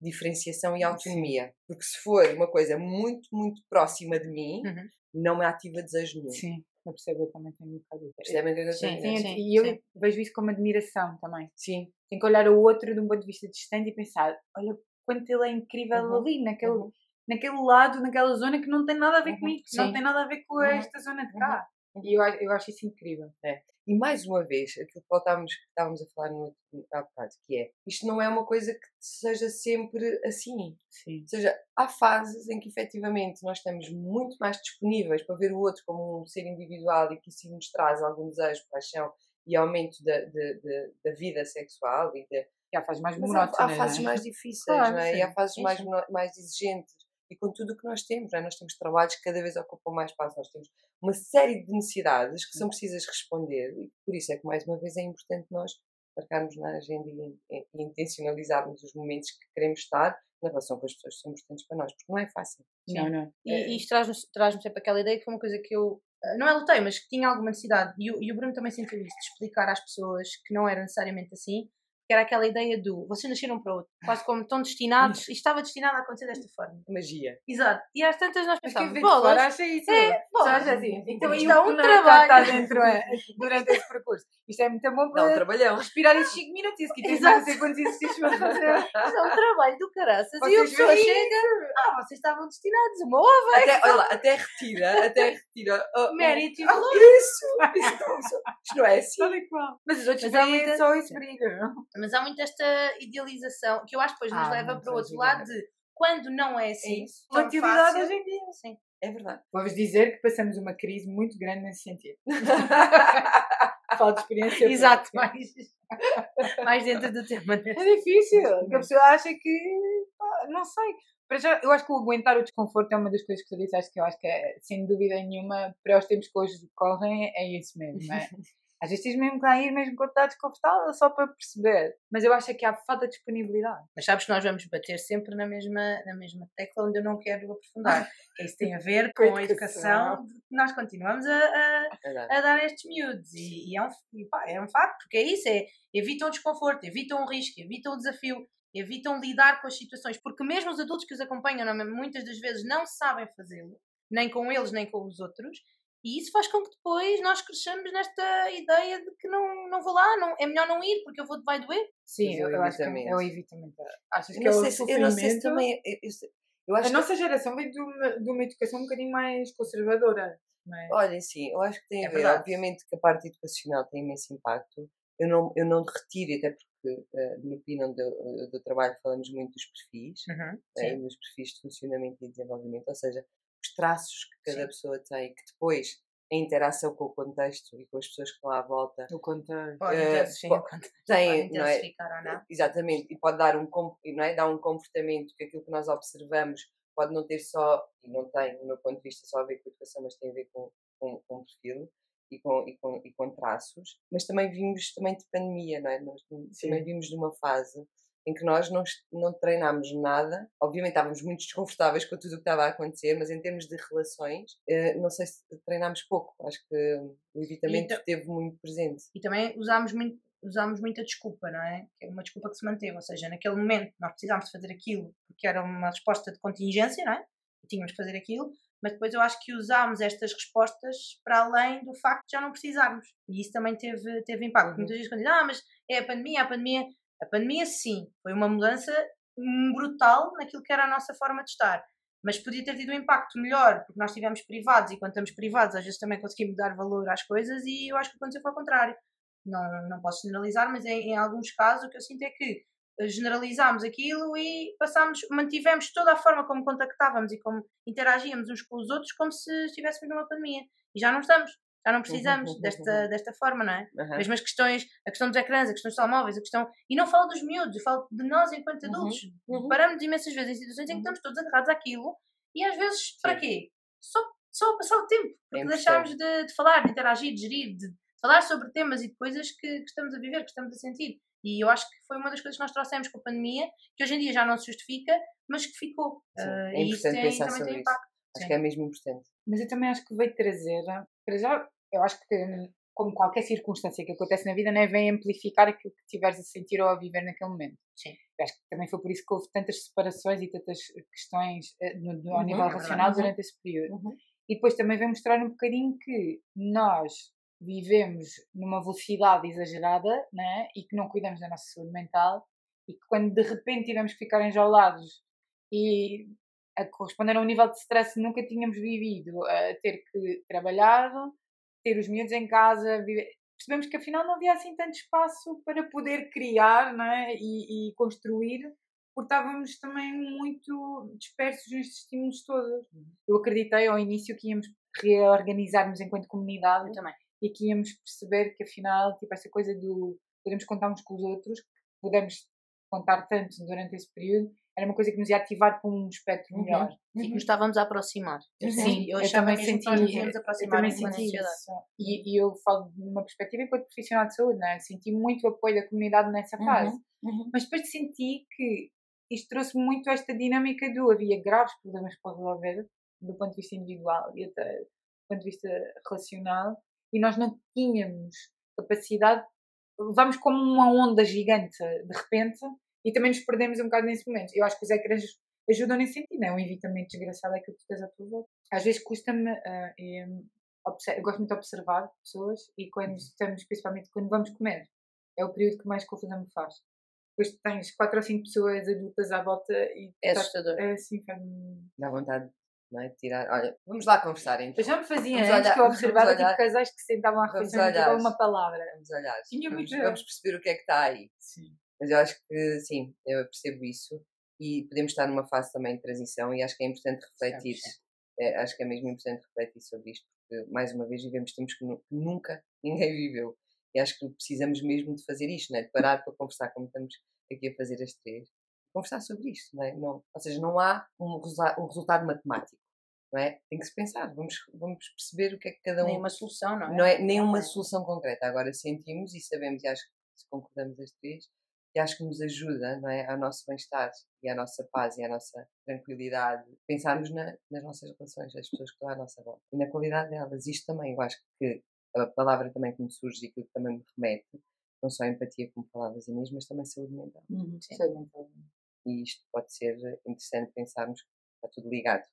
[SPEAKER 3] diferenciação e autonomia. Porque se for uma coisa muito, muito próxima de mim, uhum. não me ativa desejo nenhum.
[SPEAKER 2] Sim. Eu percebo, eu também tenho um bocado.
[SPEAKER 3] Percebem o que eu
[SPEAKER 2] estou sim, sim, E eu sim. vejo isso como admiração também. Sim. Tenho que olhar o outro de um ponto de vista distante e pensar: olha quanto ele é incrível uhum. ali, naquele, uhum. naquele lado, naquela zona que não tem nada a ver uhum. comigo, não tem nada a ver com uhum. esta zona de cá. Uhum. E eu, eu acho isso incrível.
[SPEAKER 3] É. E mais uma vez, aquilo que voltávamos, que estávamos a falar no, há bocado, que é isto não é uma coisa que seja sempre assim. Sim. Ou seja, há fases em que efetivamente nós estamos muito mais disponíveis para ver o outro como um ser individual e que isso nos traz algum desejo, paixão e aumento da, da, da, da vida sexual e
[SPEAKER 2] da. E há fases mais monótonas.
[SPEAKER 3] Há, há fases é? mais difíceis, claro, não é? E há fases mais, mais exigentes e com tudo o que nós temos. É? Nós temos trabalhos que cada vez ocupam mais espaço, nós temos uma série de necessidades que são precisas responder e por isso é que, mais uma vez, é importante nós marcarmos na agenda e, e, intencionalizarmos os momentos que queremos estar na relação com as pessoas que são importantes para nós, porque não é fácil.
[SPEAKER 1] Não, não. E, é... e isto traz-me traz sempre aquela ideia que foi uma coisa que eu eh, não é lutei, mas que tinha alguma necessidade, e o, e o Bruno também sentiu isso, de explicar às pessoas que não era necessariamente assim, que era aquela ideia do vocês nasceram para outro, quase como estão destinados, e estava destinado a acontecer desta forma.
[SPEAKER 3] Magia.
[SPEAKER 1] Exato. E às tantas nós
[SPEAKER 2] pensávamos, bolas. acha isso.
[SPEAKER 1] É, bolas.
[SPEAKER 2] Assim. Então isto é um trabalho. Está dentro, é, durante esse percurso. Isto é muito bom para
[SPEAKER 3] Não,
[SPEAKER 2] respirar esses 5 minutos. Isso que tens não sei quantos exercícios para fazer.
[SPEAKER 1] Isto é um trabalho do caraças. Vocês e a pessoa chega, ah, vocês estavam destinados, uma ova.
[SPEAKER 3] Até, olha lá, até retira, até retira.
[SPEAKER 1] Oh, Mérito e valor.
[SPEAKER 3] Isso, isso, isto não é assim.
[SPEAKER 2] Mas os outros veem só isso briga.
[SPEAKER 1] Mas há muito esta idealização que eu acho que depois nos ah, leva para o outro lado de quando não é assim. É
[SPEAKER 2] Relatividade hoje em dia.
[SPEAKER 1] Sim.
[SPEAKER 3] É verdade.
[SPEAKER 2] Vou-vos dizer que passamos uma crise muito grande nesse sentido. <laughs> Falo de experiência.
[SPEAKER 1] Exato, mais, mais dentro do tema.
[SPEAKER 2] É difícil, porque a pessoa acha que. Não sei. Para já, eu acho que o aguentar o desconforto é uma das coisas que tu disseste que eu acho que é, sem dúvida nenhuma, para os tempos que hoje correm, é isso mesmo. É? <laughs> Às vezes tens mesmo que ir mesmo quando está desconfortável só para perceber. Mas eu acho é que há falta de disponibilidade.
[SPEAKER 1] Mas sabes que nós vamos bater sempre na mesma, na mesma tecla onde eu não quero aprofundar. que isso tem a ver <laughs> com, a educação nós continuamos a, a, a, dar estes miúdos. E, e é, um, pá, é um facto, porque é isso, é evitam o desconforto, evitam o risco, evitam o desafio, evitam lidar com as situações. Porque mesmo os adultos que os acompanham, muitas das vezes não sabem fazê-lo, nem com eles, nem com os outros, e isso faz com que depois nós cresçamos nesta ideia de que não, não vou lá, não, é melhor não ir porque eu vou, vai doer.
[SPEAKER 2] Sim, eu, eu acho que é o evitamento. Achas que é o se, sofrimento? Eu não sei se também... Eu, eu acho a que... nossa geração vem de uma, de uma educação um bocadinho mais conservadora.
[SPEAKER 3] É? Olha, sim, eu acho que tem a é ver. Verdade. Obviamente que a parte educacional tem imenso impacto. Eu não, eu não retiro, até porque uh, no Pinão do, do Trabalho falamos muito dos perfis, uhum, né, dos perfis de funcionamento e desenvolvimento, ou seja, traços que cada Sim. pessoa tem, que depois a interação com o contexto e com as pessoas que estão à volta.
[SPEAKER 2] O contexto.
[SPEAKER 1] Pode uh,
[SPEAKER 3] tem, não é? Não? Exatamente, e pode dar um, não é? dar um comportamento que aquilo que nós observamos pode não ter só, e não tem, do meu ponto de vista, só a ver com a educação, mas tem a ver com, com, com perfil e com, e, com, e com traços. Mas também vimos também de pandemia, não é? Nós também vimos de uma fase em que nós não, não treinámos nada. Obviamente estávamos muito desconfortáveis com tudo o que estava a acontecer, mas em termos de relações, eh, não sei se treinámos pouco. Acho que o evitamento esteve muito presente.
[SPEAKER 1] E também usámos muito usámos muita desculpa, não é? Que é uma desculpa que se manteve, ou seja, naquele momento nós precisámos fazer aquilo porque era uma resposta de contingência, não é? E tínhamos que fazer aquilo, mas depois eu acho que usámos estas respostas para além do facto de já não precisarmos. E isso também teve, teve impacto. Uhum. Muitas vezes quando dizem, ah, mas é a pandemia, a pandemia. A pandemia, sim, foi uma mudança brutal naquilo que era a nossa forma de estar. Mas podia ter tido um impacto melhor, porque nós estivemos privados e quando estamos privados, às vezes também conseguimos dar valor às coisas e eu acho que aconteceu foi ao contrário. Não, não posso generalizar, mas em, em alguns casos o que eu sinto é que generalizámos aquilo e passámos, mantivemos toda a forma como contactávamos e como interagíamos uns com os outros como se estivéssemos numa pandemia. E já não estamos, já não precisamos uhum, desta, uhum. desta forma, não é? Uhum. Mesmo as questões, a questão dos ecrãs, a questão dos telemóveis, a questão. E não falo dos miúdos, eu falo de nós enquanto uhum, adultos. Uhum. Paramos imensas vezes em situações em que estamos todos agarrados àquilo e às vezes, Sim. para quê? Só, só passar o tempo, porque deixámos de, de, falar, de interagir, de gerir, de falar sobre temas e de coisas que, que estamos a viver, que estamos a sentir. E eu acho que foi uma das coisas que nós trouxemos com a pandemia, que hoje em dia já não se justifica, mas que ficou.
[SPEAKER 3] Sim, uh, é importante pensar sobre isso. Impacto. Acho Sim. que é mesmo importante.
[SPEAKER 2] Mas eu também acho que veio trazer, para já, eu acho que como qualquer circunstância que acontece na vida, né, vem amplificar aquilo que tiveres a sentir ou a viver naquele momento.
[SPEAKER 1] Sim.
[SPEAKER 2] Eu acho que também foi por isso que houve tantas separações e tantas questões uh, no, no, ao uhum, nível racional uhum. durante esse período. Uhum. E depois também vem mostrar um bocadinho que nós vivemos numa velocidade exagerada né? e que não cuidamos da nossa saúde mental e que quando de repente tivemos que ficar enjaulados e a corresponder a um nível de stress que nunca tínhamos vivido, a ter que trabalhar, ter os miúdos em casa, viver, percebemos que afinal não havia assim tanto espaço para poder criar né? e, e construir, porque estávamos também muito dispersos nestes estímulos todos. Uhum. Eu acreditei ao início que íamos reorganizar-nos enquanto comunidade.
[SPEAKER 1] Eu também
[SPEAKER 2] e aqui íamos perceber que afinal, tipo, essa coisa do podemos contar uns com os outros, podemos contar tanto durante esse período, era uma coisa que nos ia ativar para um espectro uhum. melhor.
[SPEAKER 1] Uhum. E que nos estávamos a aproximar.
[SPEAKER 2] Eu Sim, eu, eu também senti, eu também senti isso. E, e, eu falo de uma perspectiva enquanto profissional de saúde, né? senti muito o apoio da comunidade nessa uhum. fase. Uhum. Mas depois senti que isto trouxe muito esta dinâmica do havia graves problemas para resolver do ponto de vista individual e até do ponto de vista relacional e nós não tínhamos capacidade, levámos como uma onda gigante de repente e também nos perdemos um bocado nesse momento. Eu acho que os ecrãs ajudam nesse sentido, é um evitamento desgraçado aquilo que tu tens à tua volta. Às vezes custa-me, uh, eu gosto muito de observar pessoas e quando uhum. estamos, principalmente quando vamos comer, é o período que mais confusão me faz. Depois tens quatro ou cinco pessoas adultas à volta e.
[SPEAKER 1] É assustador.
[SPEAKER 2] É assim, faz-me.
[SPEAKER 3] Dá vontade não é? Tirar, olha, vamos lá conversar então.
[SPEAKER 2] Eu já me fazia vamos antes olhar, que eu observava tipo casais que sentavam à refeição e uma palavra.
[SPEAKER 3] Vamos olhar. Tinha vamos, muito... vamos perceber o que é que está aí.
[SPEAKER 2] Sim.
[SPEAKER 3] Mas eu acho que sim, eu percebo isso e podemos estar numa fase também de transição e acho que é importante refletir. É, acho que é mesmo importante refletir sobre isto, porque mais uma vez vivemos tempos que nunca <laughs> ninguém viveu. E acho que precisamos mesmo de fazer isto, não é? de parar para conversar como estamos aqui a fazer as três conversar sobre isto, não é? Não, ou seja, não há um, um resultado matemático, não é? Tem que se pensar, vamos, vamos perceber o que é que cada um...
[SPEAKER 1] Nem uma solução, não é?
[SPEAKER 3] Não é nenhuma solução concreta, agora sentimos e sabemos, e acho que concordamos as três, e acho que nos ajuda, não é? Ao nosso bem-estar e à nossa paz e à nossa tranquilidade, pensarmos na, nas nossas relações, as pessoas que estão à nossa volta e na qualidade delas. Isto também, eu acho que a palavra também que me surge e que também me remete, não só empatia, como palavras Inês, mas também saúde mental.
[SPEAKER 2] Uhum, saúde mental.
[SPEAKER 3] E isto pode ser interessante pensarmos que está tudo ligado.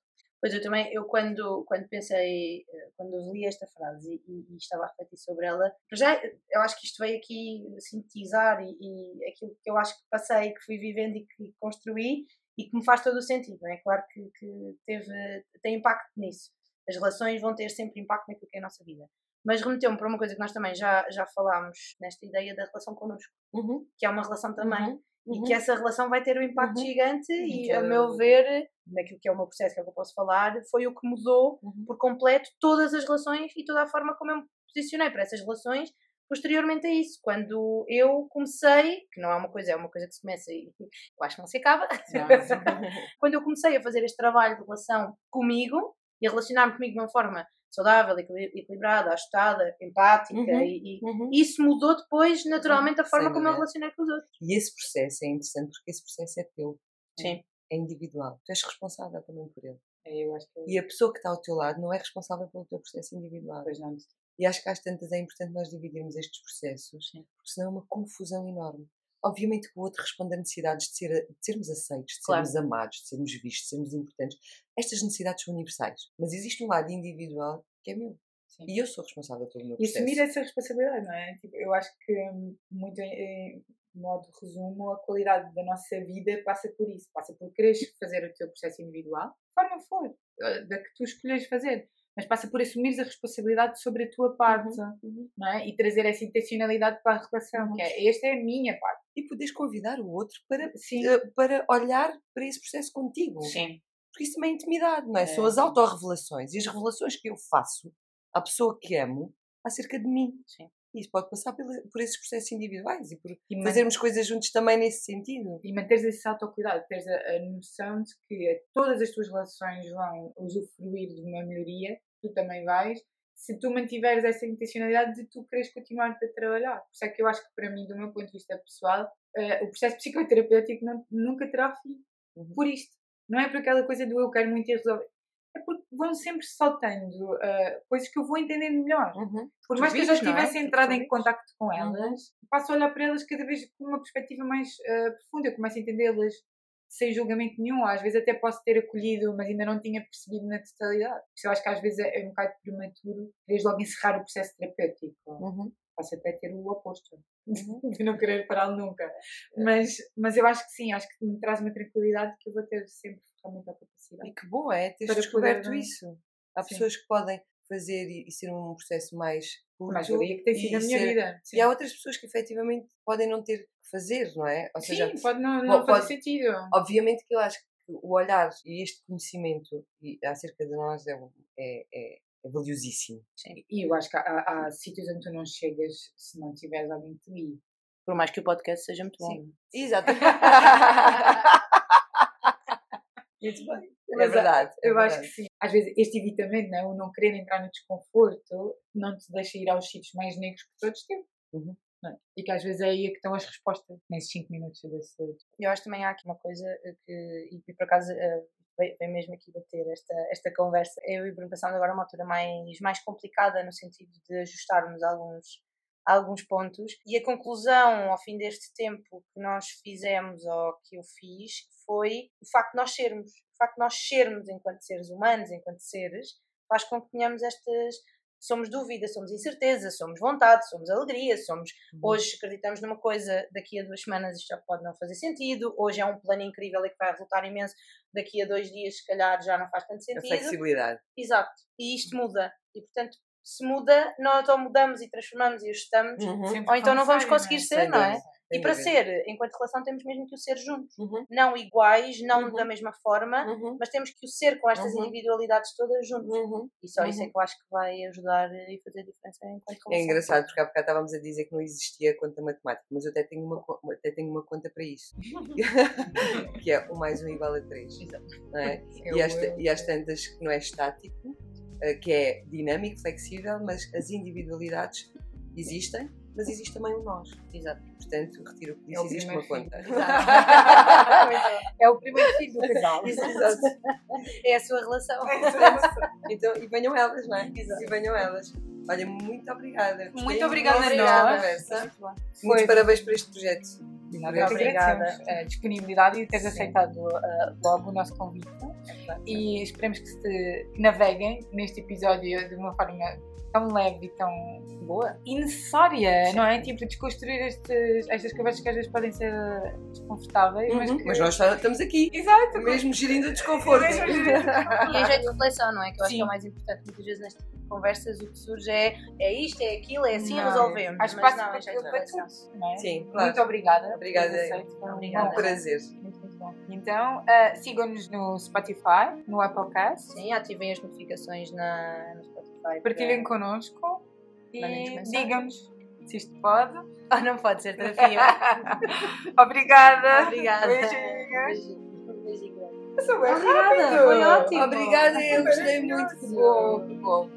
[SPEAKER 1] Pois eu também, eu quando, quando pensei, eh, quando li esta frase e, e, estava a refletir sobre ela, já eu acho que isto veio aqui sintetizar e, e, aquilo que eu acho que passei, que fui vivendo e que construí e que me faz todo o sentido, não é? Claro que, que teve, tem impacto nisso. As relações vão ter sempre impacto naquilo que é a nossa vida. Mas remeteu-me para uma coisa que nós também já, já falámos nesta ideia da relação connosco,
[SPEAKER 3] uhum.
[SPEAKER 1] que é uma relação também. Uhum Uhum. e que essa relação vai ter um impacto uhum. gigante e, a meu ver, naquilo que é o meu processo que, é que eu posso falar, foi o que mudou uhum. por completo todas as relações e toda a forma como eu me posicionei para essas relações posteriormente a isso, quando eu comecei, que não é uma coisa, é uma coisa que se começa e eu acho que não se acaba, <laughs> quando eu comecei a fazer este trabalho de relação comigo e a relacionar-me comigo de uma forma saudável, equilibrada, ajustada, empática uhum, e, e uhum. isso mudou depois naturalmente a forma como eu relacionei com os outros.
[SPEAKER 3] E esse processo é interessante porque esse processo é teu.
[SPEAKER 1] Sim.
[SPEAKER 3] É individual. Tu és responsável também por ele.
[SPEAKER 2] É, eu acho que... É
[SPEAKER 3] e a pessoa que está ao teu lado não é responsável pelo teu processo individual.
[SPEAKER 2] Pois não.
[SPEAKER 3] E acho que às tantas é importante nós dividirmos estes processos,
[SPEAKER 2] Sim.
[SPEAKER 3] porque senão é uma confusão enorme. Obviamente que o outro responde a necessidades de, ser, de sermos aceitos, de claro. sermos amados, de sermos vistos, de sermos importantes. Estas necessidades são universais, mas existe um lado individual que é meu. Sim. E eu sou responsável pelo meu processo.
[SPEAKER 2] E assumir essa responsabilidade, não é? Tipo, eu acho que, hum, muito em modo resumo, a qualidade da nossa vida passa por isso. Passa por quereres fazer o teu processo individual, de forma for, eh, da que tu escolheres fazer mas passa por assumir a responsabilidade sobre a tua parte uhum, uhum. Não é? e trazer essa intencionalidade para a relação, uhum. que é esta é a minha parte.
[SPEAKER 3] E poderes convidar o outro para, uh, para olhar para esse processo contigo.
[SPEAKER 2] Sim.
[SPEAKER 3] Porque isso também é intimidade, não é? é. São as autorrevelações e as revelações que eu faço à pessoa que amo acerca de mim.
[SPEAKER 2] Sim.
[SPEAKER 3] E isso pode passar por, por esses processos individuais e por e fazermos coisas juntos também nesse sentido.
[SPEAKER 2] E manteres esse autocuidado, teres a, a noção de que todas as tuas relações vão usufruir de uma melhoria, tu também vais, se tu mantiveres essa intencionalidade de tu queres continuar a trabalhar. Por isso é que eu acho que para mim, do meu ponto de vista pessoal, uh, o processo psicoterapêutico não, nunca terá fim. Uhum. Por isto. Não é por aquela coisa do eu quero muito ir resolver é porque vão sempre saltando uh, coisas que eu vou entendendo melhor. Uhum. Por mais que eu já é? tivesse é? entrado em contato com uhum. elas, uhum. passo a olhar para elas cada vez com uma perspectiva mais uh, profunda. Eu começo a entendê-las sem julgamento nenhum. Às vezes até posso ter acolhido, mas ainda não tinha percebido na totalidade. Isso eu acho que às vezes é, é um bocado prematuro, queres logo encerrar o processo terapêutico. Uhum. Posso até ter o oposto, uhum. <laughs> de não querer pará-lo nunca. Mas, mas eu acho que sim, acho que me traz uma tranquilidade que eu vou ter sempre realmente a capacidade.
[SPEAKER 3] E que bom é teres descoberto poder, isso. Há sim. pessoas que podem fazer e, e, ser um processo mais
[SPEAKER 2] curto. Mais que tem sido a minha ser, vida.
[SPEAKER 3] Sim. E há outras pessoas que efetivamente podem não ter que fazer, não é?
[SPEAKER 2] Ou seja, sim, pode não, não pode, fazer sentido.
[SPEAKER 3] Obviamente que eu acho que o olhar e este conhecimento acerca de nós é, é, é, é valiosíssimo.
[SPEAKER 2] Sim. E eu acho que há, há, há sítios onde tu não chegas se não tiveres alguém que te guie.
[SPEAKER 1] Por mais que o podcast seja muito bom. Sim.
[SPEAKER 3] Exatamente. <laughs> muito bem. É verdade.
[SPEAKER 2] É eu
[SPEAKER 3] verdade.
[SPEAKER 2] acho que sim. Às vezes este evitamento, não, o não querer entrar no desconforto, não te deixa ir aos sítios mais negros que todos temos. Uhum. É? E que às vezes é aí que estão as respostas nesses 5 minutos desse.
[SPEAKER 1] Eu acho que também há aqui uma coisa que, e por acaso uh, vem mesmo aqui bater esta, esta conversa. Eu e Bruno passamos agora uma altura mais, mais complicada no sentido de ajustarmos alguns, alguns pontos e a conclusão ao fim deste tempo que nós fizemos ou que eu fiz foi o facto de nós sermos, o facto de nós sermos enquanto seres humanos, enquanto seres, faz com que tenhamos estas somos dúvida, somos incerteza, somos vontade, somos alegria, somos uhum. hoje acreditamos numa coisa, daqui a duas semanas isto já pode não fazer sentido, hoje é um plano incrível e que vai resultar imenso, daqui a dois dias se calhar já não faz tanto sentido.
[SPEAKER 3] A flexibilidade.
[SPEAKER 1] Exato. E isto muda. E portanto, se muda, nós ou mudamos e transformamos e ajustamos, uhum. ou então não vamos conseguir ser, não é? E para ser, enquanto relação, temos mesmo que o ser juntos. Uhum. Não iguais, não uhum. da mesma forma, uhum. mas temos que o ser com estas uhum. individualidades todas juntos. Uhum. E só isso é uhum. que eu acho que vai ajudar e fazer diferença enquanto relação.
[SPEAKER 3] É engraçado, porque há bocado estávamos a dizer que não existia conta matemática, mas eu até tenho uma, até tenho uma conta para isso. <laughs> que é o mais um igual a 3. Exato. Não é? <laughs> e, às, e às tantas que não é estático, que é dinâmico, flexível, mas as individualidades existem mas existe também um nós.
[SPEAKER 1] Exato.
[SPEAKER 3] Portanto, retiro o que disse, é existe uma filho. conta. <laughs>
[SPEAKER 2] é o primeiro filho do casal.
[SPEAKER 1] Exato. É a sua relação. É a
[SPEAKER 3] sua relação. então, e venham elas, não é? Exato. E venham elas. Olha, muito obrigada.
[SPEAKER 2] Muito obrigada a
[SPEAKER 3] nós. Muitos parabéns por este projeto.
[SPEAKER 2] Muito obrigada a disponibilidade e teres aceitado uh, logo o nosso convite. É e esperemos que se naveguem neste episódio de uma forma tão leve e tão boa e necessária, Sim. não é? Tipo, desconstruir estes, estas conversas que às vezes podem ser desconfortáveis, uhum. mas, que...
[SPEAKER 3] mas, nós estamos aqui.
[SPEAKER 2] Exato.
[SPEAKER 3] Mesmo gerindo o desconforto. <laughs>
[SPEAKER 1] e em jeito <laughs> de reflexão, não é? Que eu acho Sim. que é o mais importante. Muitas vezes nestas conversas o que surge é é isto, é aquilo, é assim, não, resolvemos.
[SPEAKER 2] Acho mas não, é jeito de reflexão. É?
[SPEAKER 3] Sim, claro.
[SPEAKER 2] Muito obrigada.
[SPEAKER 3] Obrigada. Obrigada. Um prazer.
[SPEAKER 2] Muito, muito bom. Então, uh, sigam-nos no Spotify, no Applecast.
[SPEAKER 1] Sim, ativem as notificações na, no Spotify
[SPEAKER 2] Partilhem para... connosco e digam-nos se isto pode ou
[SPEAKER 1] ah, não pode ser desafio. <laughs>
[SPEAKER 2] Obrigada.
[SPEAKER 1] Obrigada.
[SPEAKER 2] Beijinhos.
[SPEAKER 1] Beijinho.
[SPEAKER 2] Obrigada.
[SPEAKER 1] Foi ótimo.
[SPEAKER 3] Obrigada, eu gostei muito. Que bom, que bom.